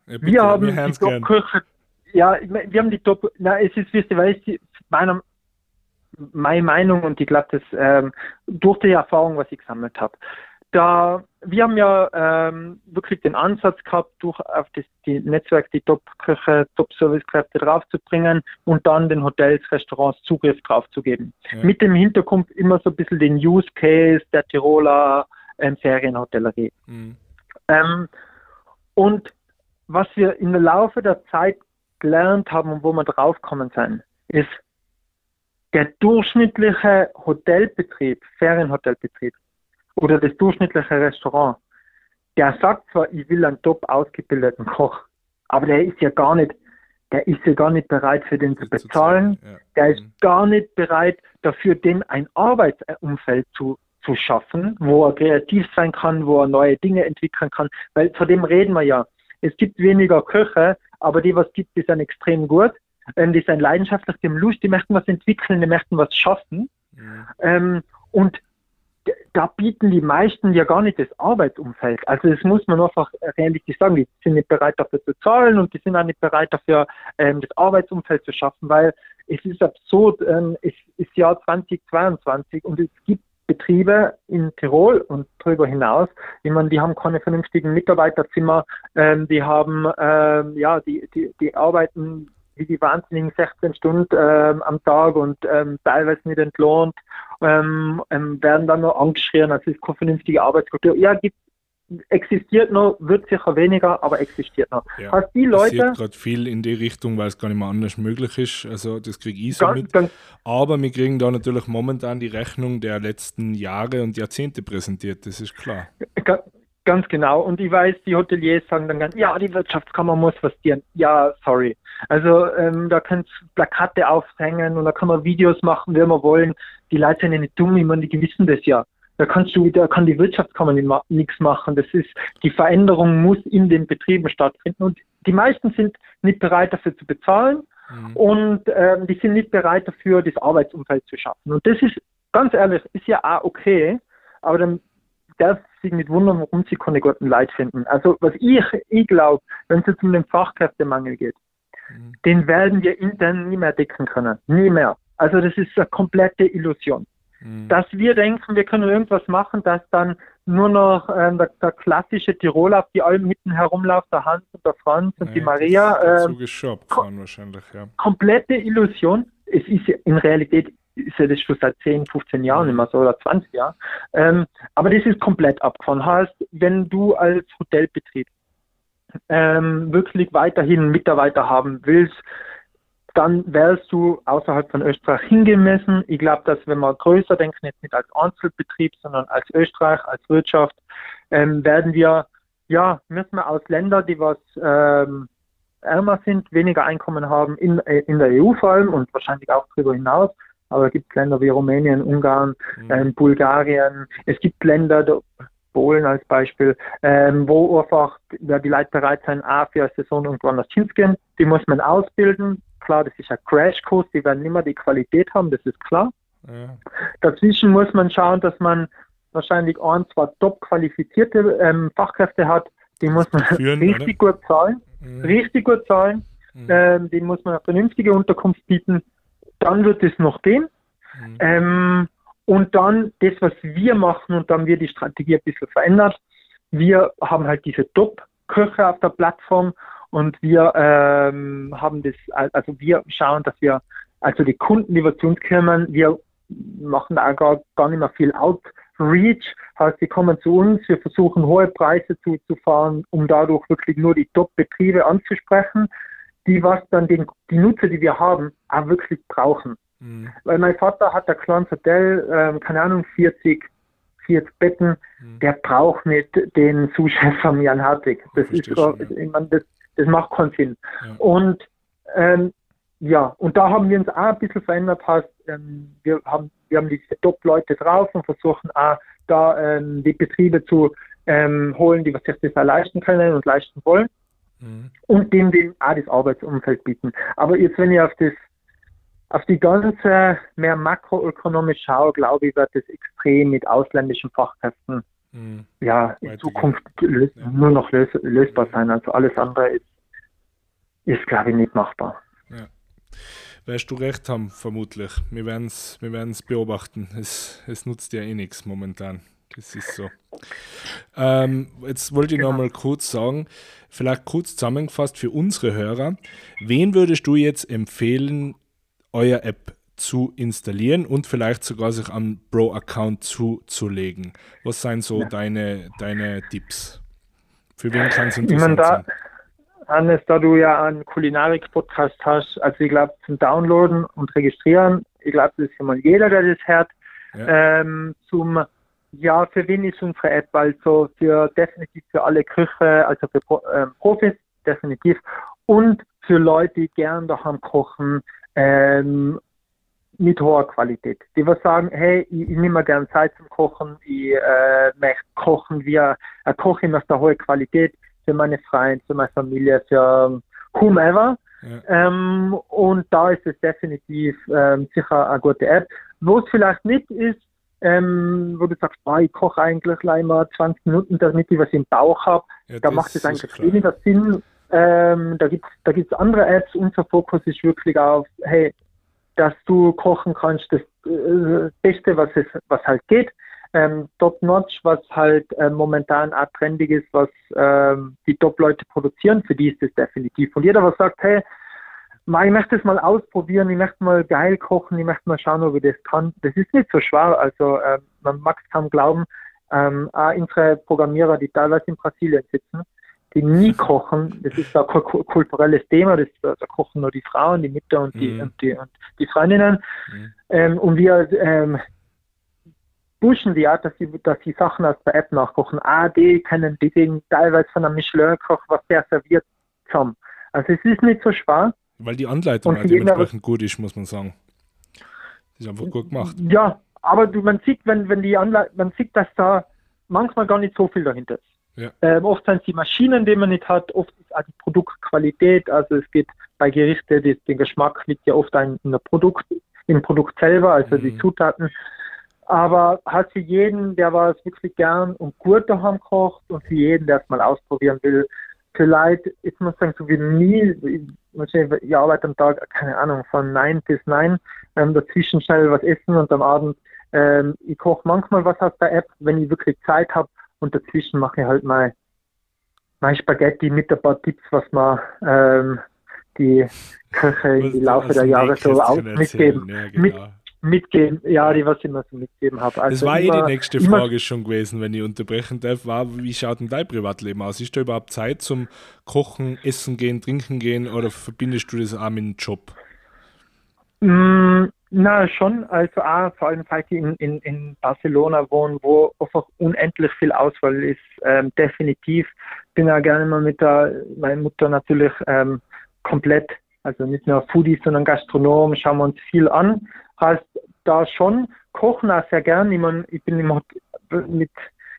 Ja, bitte, wir haben die Top-Kirche, ja, wir haben die Top, na, es ist, wisst ihr, weil ich meiner, meine Meinung und ich glaube, das ähm, durch die Erfahrung, was ich gesammelt habe da, wir haben ja ähm, wirklich den Ansatz gehabt, durch auf das die Netzwerk die Top-Köche, Top-Service-Kräfte draufzubringen und dann den Hotels, Restaurants Zugriff drauf zu geben. Ja. Mit dem Hintergrund immer so ein bisschen den Use Case der Tiroler ähm, Ferienhotellerie. Mhm. Ähm, und was wir im Laufe der Zeit gelernt haben und wo wir draufkommen sind, ist, der durchschnittliche Hotelbetrieb, Ferienhotelbetrieb, oder das durchschnittliche Restaurant, der sagt zwar, ich will einen top ausgebildeten Koch, aber der ist ja gar nicht, der ist ja gar nicht bereit für den zu bezahlen, ja. der ist mhm. gar nicht bereit dafür, den ein Arbeitsumfeld zu, zu schaffen, wo er kreativ sein kann, wo er neue Dinge entwickeln kann, weil von dem reden wir ja. Es gibt weniger Köche, aber die, was gibt, die sind extrem gut, ähm, die sind leidenschaftlich, die haben Lust, die möchten was entwickeln, die möchten was schaffen. Mhm. Ähm, und da bieten die meisten ja gar nicht das Arbeitsumfeld. Also das muss man einfach realistisch sagen. Die sind nicht bereit dafür zu zahlen und die sind auch nicht bereit dafür, ähm, das Arbeitsumfeld zu schaffen, weil es ist absurd, ähm, es ist Jahr 2022 und es gibt Betriebe in Tirol und darüber hinaus, ich meine, die haben keine vernünftigen Mitarbeiterzimmer, ähm, die haben, ähm, ja, die, die, die arbeiten wie die wahnsinnigen 16 Stunden ähm, am Tag und ähm, teilweise nicht entlohnt, ähm, ähm, werden dann noch angeschrien, also es ist keine vernünftige Arbeitskultur. Ja, gibt, existiert noch, wird sicher weniger, aber existiert noch. Ja, also die Leute. gerade viel in die Richtung, weil es gar nicht mehr anders möglich ist. Also das kriege ich so ganz, mit. Ganz, aber wir kriegen da natürlich momentan die Rechnung der letzten Jahre und Jahrzehnte präsentiert, das ist klar. Ganz, Ganz genau. Und ich weiß, die Hoteliers sagen dann ganz, ja, die Wirtschaftskammer muss was dienen. Ja, sorry. Also ähm, da können Plakate aufhängen und da kann man Videos machen, wie wir wollen. Die Leute sind ja nicht dumm, ich meine, die wissen das ja. Da kannst du, da kann die Wirtschaftskammer nichts machen. Das ist, die Veränderung muss in den Betrieben stattfinden. Und die meisten sind nicht bereit dafür zu bezahlen mhm. und ähm, die sind nicht bereit dafür, das Arbeitsumfeld zu schaffen. Und das ist, ganz ehrlich, ist ja auch okay, aber dann darf sich nicht wundern, warum sie keine guten Leute finden. Also was ich, ich glaube, wenn es jetzt um den Fachkräftemangel geht, mhm. den werden wir intern nie mehr decken können. Nie mehr. Also das ist eine komplette Illusion. Mhm. Dass wir denken, wir können irgendwas machen, dass dann nur noch ähm, der, der, klassische Tiroler auf die Alm mitten herumläuft, der Hans und der Franz und nee, die Maria. Ähm, wahrscheinlich, ja. Komplette Illusion. Es ist in Realität ist ja das schon seit 10, 15 Jahren immer so oder 20 Jahren. Ähm, aber das ist komplett abgefahren. Heißt, wenn du als Hotelbetrieb ähm, wirklich weiterhin Mitarbeiter haben willst, dann wärst du außerhalb von Österreich hingemessen. Ich glaube, dass wenn wir größer denken, jetzt nicht als Einzelbetrieb, sondern als Österreich, als Wirtschaft, ähm, werden wir, ja, müssen wir aus Ländern, die was ähm, ärmer sind, weniger Einkommen haben, in, äh, in der EU vor allem und wahrscheinlich auch darüber hinaus, aber es gibt Länder wie Rumänien, Ungarn, mhm. ähm, Bulgarien. Es gibt Länder, Polen als Beispiel, ähm, wo einfach ja, die Leute bereit sind, A, für eine Saison irgendwann das hinzugehen. Die muss man ausbilden. Klar, das ist ein Crashkurs, die werden immer die Qualität haben, das ist klar. Ja. Dazwischen muss man schauen, dass man wahrscheinlich ein, zwei top qualifizierte ähm, Fachkräfte hat, die muss man führen, richtig gut zahlen, mhm. richtig gut zahlen, mhm. ähm, muss man eine vernünftige Unterkunft bieten dann wird es noch gehen. Mhm. Ähm, und dann das, was wir machen, und dann haben wir die Strategie ein bisschen verändert. Wir haben halt diese Top-Köche auf der Plattform und wir ähm, haben das, also wir schauen, dass wir, also die Kunden, die wir zu uns kommen, wir machen da gar, gar nicht mehr viel Outreach, heißt, sie kommen zu uns, wir versuchen hohe Preise zu, zu fahren, um dadurch wirklich nur die Top-Betriebe anzusprechen die was dann den, die Nutzer, die wir haben, auch wirklich brauchen. Mhm. Weil mein Vater hat ein kleines Hotel, ähm, keine Ahnung, 40, 40 Betten, mhm. der braucht nicht den Zuschef von Jan Hartig. Das ist schon, ja. ich meine, das, das macht keinen Sinn. Ja. Und ähm, ja, und da haben wir uns auch ein bisschen verändert, heißt, ähm, wir haben, wir haben diese Top-Leute drauf und versuchen auch da ähm, die Betriebe zu, ähm, holen, die sich das leisten können und leisten wollen. Mhm. Und dem, dem auch das Arbeitsumfeld bieten. Aber jetzt, wenn ich auf das auf die ganze mehr makroökonomisch schaue, glaube ich, wird das extrem mit ausländischen Fachkräften mhm. ja, in Zukunft lös ja. nur noch lös lösbar sein. Also alles andere ist, ist glaube ich, nicht machbar. Ja. Wirst du recht haben, vermutlich. Wir werden es wir beobachten. Es, es nutzt ja eh nichts momentan. Das ist so. Ähm, jetzt wollte ich genau. noch mal kurz sagen, vielleicht kurz zusammengefasst für unsere Hörer. Wen würdest du jetzt empfehlen, euer App zu installieren und vielleicht sogar sich am Pro-Account zuzulegen? Was sind so ja. deine, deine Tipps? Für wen kann es interessant da, sein? Hannes, da du ja einen Kulinarik-Podcast hast, also ich glaube zum Downloaden und Registrieren, ich glaube, das ist mal jeder, der das hört. Ja. Ähm, zum ja, für wen ist unsere App? Also für definitiv für alle Küche, also für ähm, Profis definitiv und für Leute, die gern daheim kochen, ähm, mit hoher Qualität. Die was sagen, hey, ich, ich nehme mir gern Zeit zum Kochen, ich äh, möchte kochen, wir äh, kochen aus der hohen Qualität für meine Freunde, für meine Familie, für whomever. Ja. Ähm, und da ist es definitiv ähm, sicher eine gute App. Wo es vielleicht nicht ist, ähm, wo du sagst, oh, ich koche eigentlich gleich mal 20 Minuten, damit ich was im Bauch habe, ja, da macht es eigentlich weniger Sinn. Ähm, da gibt es da gibt's andere Apps. Unser Fokus ist wirklich auf, hey, dass du kochen kannst, das äh, Beste, was es, was halt geht. Ähm, Top Notch, was halt äh, momentan auch trendig ist, was ähm, die Top-Leute produzieren, für die ist das definitiv. Und jeder, was sagt, hey, ich möchte es mal ausprobieren, ich möchte mal geil kochen, ich möchte mal schauen, ob ich das kann. Das ist nicht so schwer, also äh, man mag es kaum glauben. Ähm, auch unsere Programmierer, die teilweise in Brasilien sitzen, die nie kochen, das ist ein kulturelles Thema, das, da kochen nur die Frauen, die Mütter und die, mhm. und die, und die Freundinnen. Mhm. Ähm, und wir ähm, pushen die auch, dass sie, dass sie Sachen aus der App nachkochen. Ah, die können die teilweise von einem Michelin-Koch, was der serviert, zusammen. Also es ist nicht so schwer. Weil die Anleitung halt dementsprechend gut ist, muss man sagen. Das ist einfach gut gemacht. Ja, aber du, man sieht, wenn, wenn die Anleitung, man sieht, dass da manchmal gar nicht so viel dahinter ist. Ja. Ähm, oft sind es die Maschinen, die man nicht hat, oft ist auch die Produktqualität, also es geht bei Gerichte, die, den Geschmack liegt ja oft ein, in der Produkt, im Produkt selber, also mhm. die Zutaten. Aber halt für jeden, der was wirklich gern und gut daheim kocht und für jeden, der es mal ausprobieren will, Leute, ich muss sagen, so wie nie, ich arbeite am Tag, keine Ahnung, von 9 bis 9, ähm, dazwischen schnell was essen und am Abend, ähm, ich koche manchmal was aus der App, wenn ich wirklich Zeit habe und dazwischen mache ich halt mal mein Spaghetti mit ein paar Tipps, was man ähm, die Köche im Laufe der Jahre so mitgeben. Ja, genau. mit, mitgeben, ja, die was ich immer so mitgeben habe. Also das war immer, eh die nächste Frage schon gewesen, wenn ich unterbrechen darf, war, wie schaut denn dein Privatleben aus? Ist da überhaupt Zeit zum Kochen, Essen gehen, Trinken gehen oder verbindest du das auch mit dem Job? Mm, na, schon. Also auch, vor allem, seit ich in, in, in Barcelona wohne, wo einfach unendlich viel Auswahl ist. Ähm, definitiv. Bin ja gerne mal mit der, meiner Mutter natürlich ähm, komplett, also nicht nur Foodie, sondern Gastronom, schauen wir uns viel an heißt da schon kochen auch sehr gern. Ich, mein, ich bin immer mit,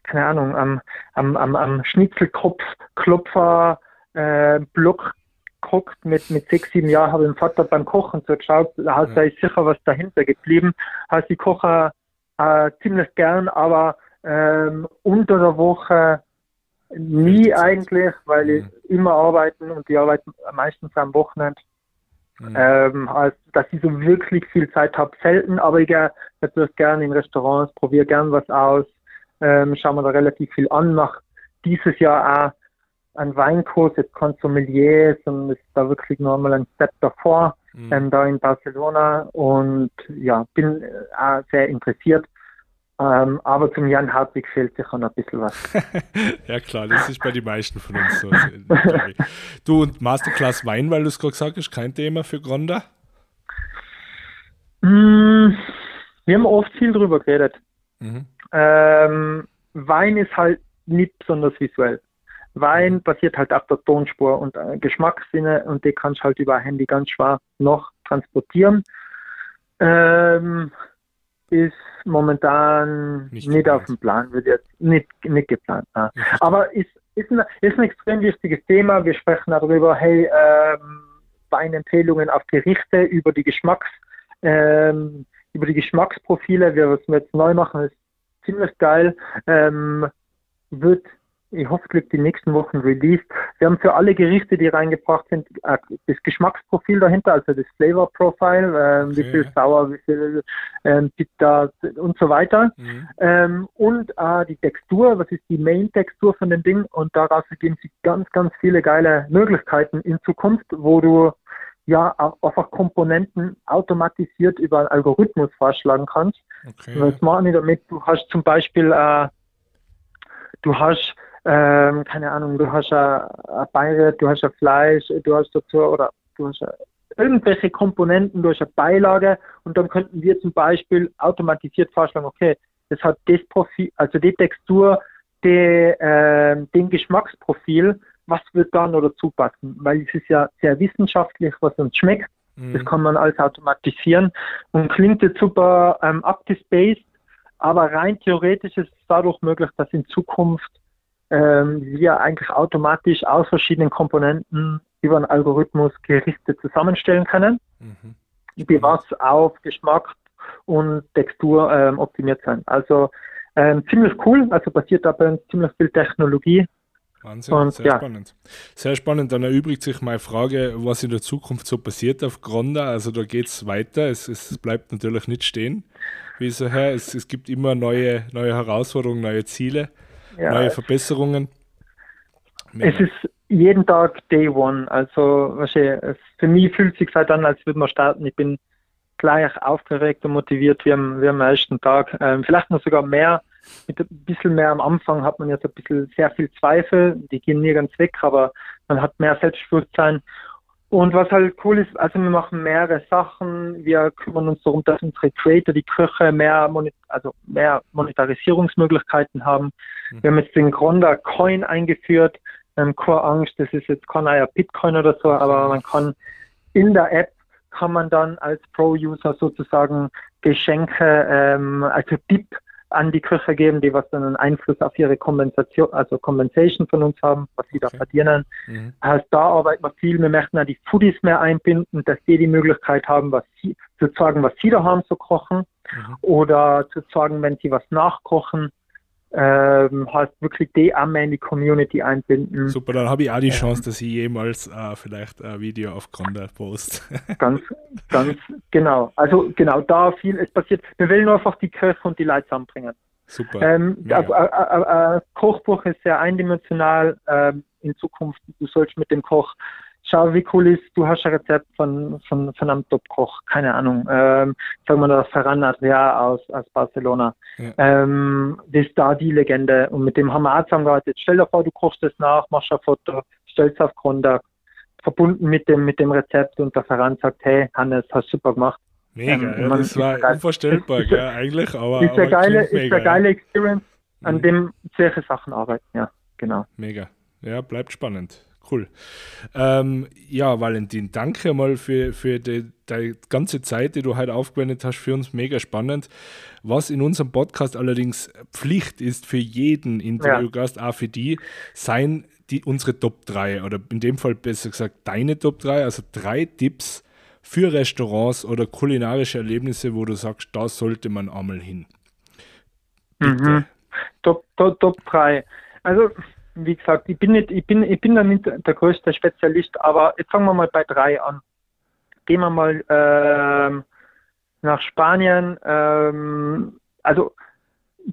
keine Ahnung, am, am, am, am Schnitzelkopf, Klopfer, äh, Block gekocht. Mit, mit sechs, sieben Jahren habe ich dem Vater beim Kochen zugeschaut. Da ja. ist sicher was dahinter geblieben. Heißt, ich koche äh, ziemlich gern, aber ähm, unter der Woche nie eigentlich, weil ich mhm. immer arbeiten und die arbeiten meistens am Wochenende. Mhm. Ähm, also, dass ich so wirklich viel Zeit habe, selten, aber ich gehe natürlich gerne in Restaurants, probiere gern was aus, ähm, schaue mir da relativ viel an, mache dieses Jahr auch einen Weinkurs, jetzt kein Sommelier, sondern ist da wirklich nochmal ein Step davor, mhm. ähm, da in Barcelona und ja, bin äh, auch sehr interessiert ähm, aber zum Jan Hartwig fehlt sicher noch ein bisschen was. ja klar, das ist bei den meisten von uns so. du und Masterclass Wein, weil du es gerade gesagt hast, kein Thema für Gronda? Mm, wir haben oft viel drüber geredet. Mhm. Ähm, Wein ist halt nicht besonders visuell. Wein basiert halt auf der Tonspur und äh, Geschmackssinne und die kannst du halt über Handy ganz schwer noch transportieren. Ähm, ist momentan nicht, nicht auf dem Plan, wird jetzt nicht, nicht geplant. Ja. Aber ist, ist, ein, ist ein extrem wichtiges Thema. Wir sprechen darüber, hey, ähm, Weinempfehlungen auf Gerichte, über die Geschmacks, ähm, über die Geschmacksprofile. Wir, was wir jetzt neu machen, ist ziemlich geil. Ähm, wird ich hoffe, es die nächsten Wochen released. Wir haben für alle Gerichte, die reingebracht sind, äh, das Geschmacksprofil dahinter, also das Flavor Profile, äh, okay. wie viel sauer, wie viel ähm, bitter und so weiter. Mhm. Ähm, und äh, die Textur, was ist die Main-Textur von dem Ding? Und daraus ergeben sich ganz, ganz viele geile Möglichkeiten in Zukunft, wo du ja einfach Komponenten automatisiert über einen Algorithmus vorschlagen kannst. Okay. Was machen die damit? Du hast zum Beispiel äh, du hast ähm, keine Ahnung, du hast ein Beirat, du hast ein Fleisch, du hast dazu oder du hast irgendwelche Komponenten, du hast eine Beilage und dann könnten wir zum Beispiel automatisiert vorschlagen, okay, das hat das Profil, also die Textur, die, äh, den Geschmacksprofil, was wird da noch dazu passen? Weil es ist ja sehr wissenschaftlich, was uns schmeckt. Mhm. Das kann man alles automatisieren und klingt jetzt super ähm, abgespaced, aber rein theoretisch ist es dadurch möglich, dass in Zukunft wir eigentlich automatisch aus verschiedenen Komponenten über einen Algorithmus Gerichte zusammenstellen können, mhm. die was auf Geschmack und Textur ähm, optimiert sind. Also ähm, ziemlich cool, also basiert dabei ziemlich viel Technologie. Wahnsinn, und, sehr ja. spannend. Sehr spannend. Dann erübrigt sich meine Frage, was in der Zukunft so passiert auf Gronda. Also da geht es weiter. Es, es bleibt natürlich nicht stehen, wie so her. Es, es gibt immer neue, neue Herausforderungen, neue Ziele ja, neue Verbesserungen. Mega. Es ist jeden Tag Day One. Also für mich fühlt es sich halt an, als würde man starten. Ich bin gleich aufgeregt und motiviert wie am, wie am ersten Tag. Ähm, vielleicht noch sogar mehr, mit ein bisschen mehr am Anfang hat man jetzt ein bisschen sehr viel Zweifel, die gehen nie ganz weg, aber man hat mehr Selbstbewusstsein und was halt cool ist, also wir machen mehrere Sachen. Wir kümmern uns darum, dass unsere Creator, die Köche, mehr, also mehr Monetarisierungsmöglichkeiten haben. Mhm. Wir haben jetzt den Gronda Coin eingeführt. Ähm, Core Angst, das ist jetzt kein Bitcoin oder so, aber man kann in der App kann man dann als Pro-User sozusagen Geschenke, ähm, also Dip an die Köche geben, die was dann einen Einfluss auf ihre Kompensation, also Compensation von uns haben, was sie okay. da verdienen. Mhm. Also da arbeiten wir viel. Wir möchten auch die Foodies mehr einbinden, dass die die Möglichkeit haben, was sie, zu sagen, was sie da haben zu kochen mhm. oder zu sagen, wenn sie was nachkochen, ähm, heißt wirklich die auch in die Community einbinden. Super, dann habe ich auch die ähm, Chance, dass ich jemals äh, vielleicht ein Video auf Grande post. ganz, ganz genau. Also genau da viel, es passiert. Wir wollen nur einfach die Köche und die Leute zusammenbringen. Super. Ähm, ein Kochbuch ist sehr eindimensional. Ähm, in Zukunft, du sollst mit dem Koch schau, wie cool ist, du hast ein Rezept von, von, von einem Top-Koch, keine Ahnung, ähm, sagen wir da Ferran Adria aus, aus Barcelona. Ja. Ähm, das ist da die Legende und mit dem haben wir auch zusammengearbeitet. Stell dir vor, du kochst es nach, machst ein Foto, stellst auf Grund verbunden mit dem, mit dem Rezept und der Ferran sagt, hey, Hannes, hast super gemacht. Mega, ähm, ja, das war geil. unvorstellbar, ist, ja, eigentlich, aber. Ist eine geile, ist eine geile Experience, an mhm. dem solche Sachen arbeiten, ja, genau. Mega. Ja, bleibt spannend. Cool. Ähm, ja, Valentin, danke mal für, für die, die, ganze Zeit, die du heute aufgewendet hast. Für uns mega spannend. Was in unserem Podcast allerdings Pflicht ist für jeden Interviewgast, ja. auch für die, seien die, unsere Top 3 oder in dem Fall besser gesagt deine Top 3, also drei Tipps für Restaurants oder kulinarische Erlebnisse, wo du sagst, da sollte man einmal hin. Mhm. Top, top, Top 3. Also wie gesagt, ich bin nicht, ich bin, ich bin da nicht der größte Spezialist, aber jetzt fangen wir mal bei drei an. Gehen wir mal ähm, nach Spanien, ähm, also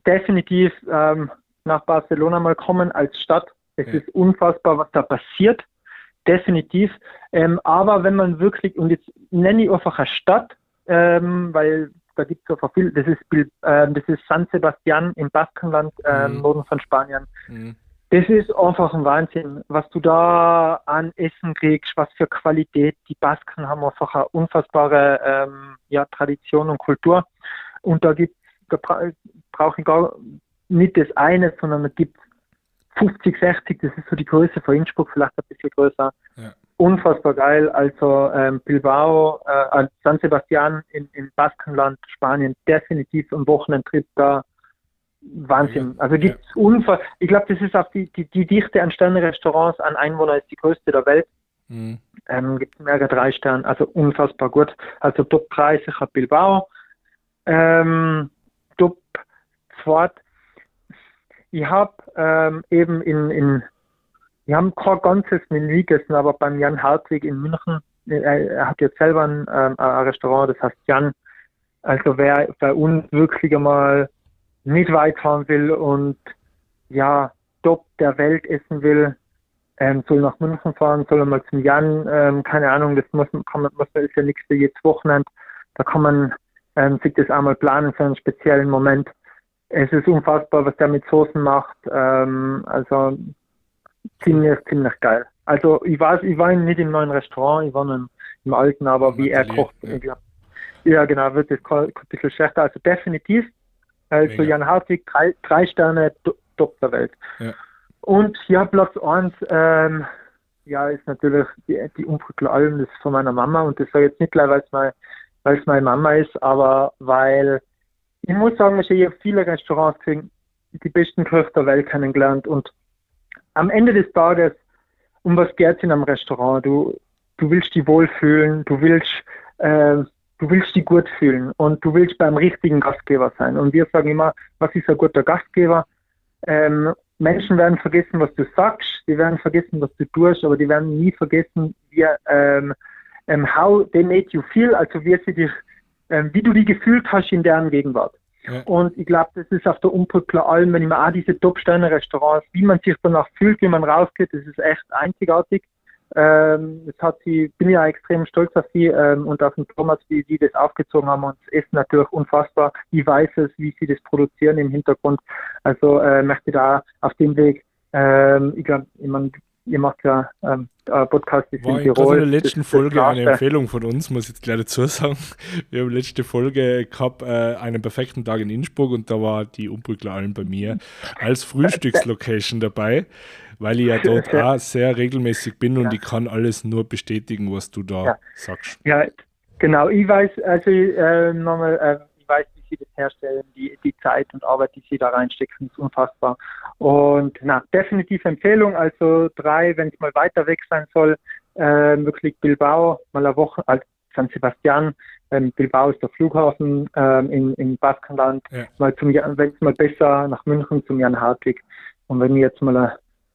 definitiv ähm, nach Barcelona mal kommen als Stadt. Es ja. ist unfassbar, was da passiert. Definitiv. Ähm, aber wenn man wirklich, und jetzt nenne ich einfach eine Stadt, ähm, weil da gibt es so viel, das ist, äh, das ist San Sebastian im Baskenland, äh, mhm. Norden von Spanien. Mhm. Das ist einfach ein Wahnsinn, was du da an Essen kriegst, was für Qualität. Die Basken haben einfach eine unfassbare ähm, ja, Tradition und Kultur. Und da gibt da brauche ich gar nicht das eine, sondern es gibt 50, 60, das ist so die Größe von Innsbruck, vielleicht ein bisschen größer. Ja. unfassbar geil. Also ähm, Bilbao, äh, San Sebastian in, in Baskenland, Spanien, definitiv ein Wochenendtrip da. Wahnsinn. Also gibt's ja. unfassbar. Ich glaube, das ist auch die, die, die Dichte an Sterne-Restaurants an Einwohner ist die größte der Welt. Mhm. Ähm, gibt mehr als drei Sterne, also unfassbar gut. Also Top 3 sicher Bilbao. Ähm, Top 2. Ich habe ähm, eben in, in wir haben kein ganzes Menü gegessen, aber beim Jan Hartwig in München, er, er hat jetzt selber ein, ähm, ein, Restaurant, das heißt Jan. Also wer bei uns wirklich einmal nicht weit fahren will und ja, top der Welt essen will, ähm, soll nach München fahren, soll mal zum Jan, ähm, keine Ahnung, das muss, kann man, muss, ist ja nichts für jedes Wochenende. Da kann man ähm, sich das einmal planen für einen speziellen Moment. Es ist unfassbar, was der mit Soßen macht. Ähm, also ziemlich, ziemlich geil. Also ich war, ich war nicht im neuen Restaurant, ich war im, im alten, aber wie er kocht, ja. ja genau, wird das ein bisschen schlechter. Also definitiv, also Mega. Jan Hartwig, drei, drei Sterne, top der Welt. Ja. Und ja, Platz 1, ähm, ja, ist natürlich die, die Umbrückler Alm, das ist von meiner Mama und das sage ich jetzt nicht gleich, weil es es meine Mama ist, aber weil ich muss sagen, ich habe viele Restaurants gesehen, die besten Köche der Welt kennengelernt und am Ende des Tages, um was geht es in einem Restaurant? Du, du willst dich wohlfühlen, du willst, äh, du willst dich gut fühlen und du willst beim richtigen Gastgeber sein. Und wir sagen immer, was ist ein guter Gastgeber? Ähm, Menschen werden vergessen, was du sagst, die werden vergessen, was du tust, aber die werden nie vergessen, wie, ähm, ähm, how they made you feel, also wie, sie dich, ähm, wie du dich gefühlt hast in deren Gegenwart. Und ich glaube, das ist auf der Umbrückler Alm, wenn ich mir auch diese Top-Sterne-Restaurants, wie man sich danach fühlt, wie man rausgeht, das ist echt einzigartig. Ähm, das hat sie, bin ja extrem stolz auf sie ähm, und auf den Thomas, wie sie das aufgezogen haben und das Essen natürlich unfassbar. Ich weiß es, wie sie das produzieren im Hintergrund. Also äh, möchte da auf dem Weg, ähm, ich glaube, ich mein, ihr macht ja ähm, Podcast ist War in Tirol. in der letzten Folge eine Empfehlung von uns, muss ich jetzt gleich dazu sagen. Wir haben letzte Folge gehabt, äh, einen perfekten Tag in Innsbruck und da war die Umbrückler allen bei mir als Frühstückslocation dabei, weil ich ja dort auch sehr regelmäßig bin und ich kann alles nur bestätigen, was du da ja. sagst. Ja, genau. Ich weiß, also äh, nochmal, äh, weiß, wie sie das herstellen, die, die Zeit und Arbeit, die sie da reinstecken, ist unfassbar. Und na, definitiv Empfehlung, also drei, wenn es mal weiter weg sein soll, äh, wirklich Bilbao, mal eine Woche, also San Sebastian, ähm, Bilbao ist der Flughafen ähm, in, in Baskenland, ja. mal zum wenn es mal besser nach München zum Jan Hartwig. Und wenn ich jetzt mal ein,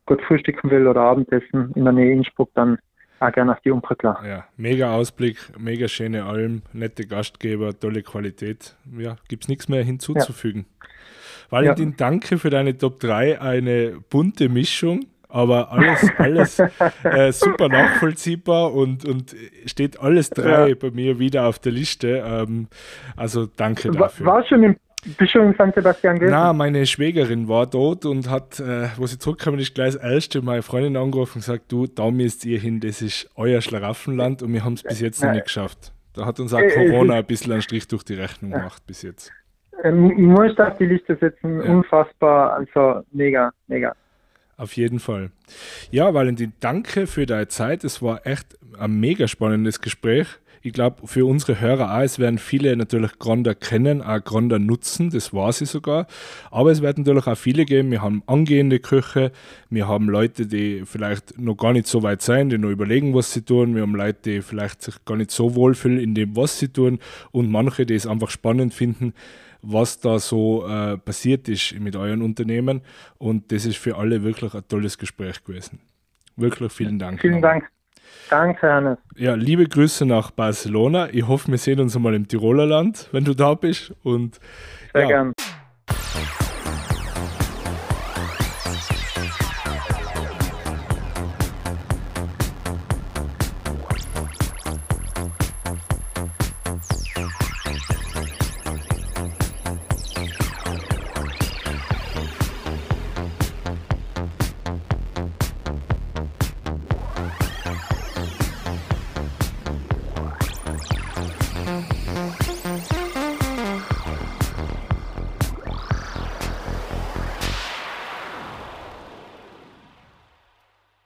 gut frühstücken will oder Abendessen in der Nähe Innsbruck, dann auch gerne auf die Umbrückler. Ja, mega Ausblick, mega schöne Alm, nette Gastgeber, tolle Qualität. Ja, gibt es nichts mehr hinzuzufügen. Ja. Valentin, ja. danke für deine Top 3. Eine bunte Mischung, aber alles, alles äh, super nachvollziehbar und, und steht alles drei ja. bei mir wieder auf der Liste. Ähm, also danke dafür. War schon im bist du in San Sebastian gewesen? Na, meine Schwägerin war dort und hat, äh, wo sie zurückkam, ist gleich das erste meine Freundin angerufen und gesagt, du, da müsst ihr hin, das ist euer Schlaraffenland und wir haben es bis jetzt noch nicht geschafft. Da hat uns auch äh, Corona ein bisschen einen Strich durch die Rechnung gemacht bis jetzt. Ähm, ich muss auf die Liste setzen, ja. unfassbar, also mega, mega. Auf jeden Fall. Ja, Valentin, danke für deine Zeit. Es war echt ein mega spannendes Gespräch ich glaube, für unsere Hörer auch, es werden viele natürlich Gronder kennen, auch Gronder nutzen, das war sie sogar. Aber es werden natürlich auch viele geben, wir haben angehende Köche, wir haben Leute, die vielleicht noch gar nicht so weit sein, die noch überlegen, was sie tun. Wir haben Leute, die vielleicht sich gar nicht so wohlfühlen in dem, was sie tun. Und manche, die es einfach spannend finden, was da so äh, passiert ist mit euren Unternehmen. Und das ist für alle wirklich ein tolles Gespräch gewesen. Wirklich vielen Dank. Vielen Dank. Danke, Hannes. Ja, liebe Grüße nach Barcelona. Ich hoffe, wir sehen uns einmal im Tiroler Land, wenn du da bist. Und Sehr ja. gern.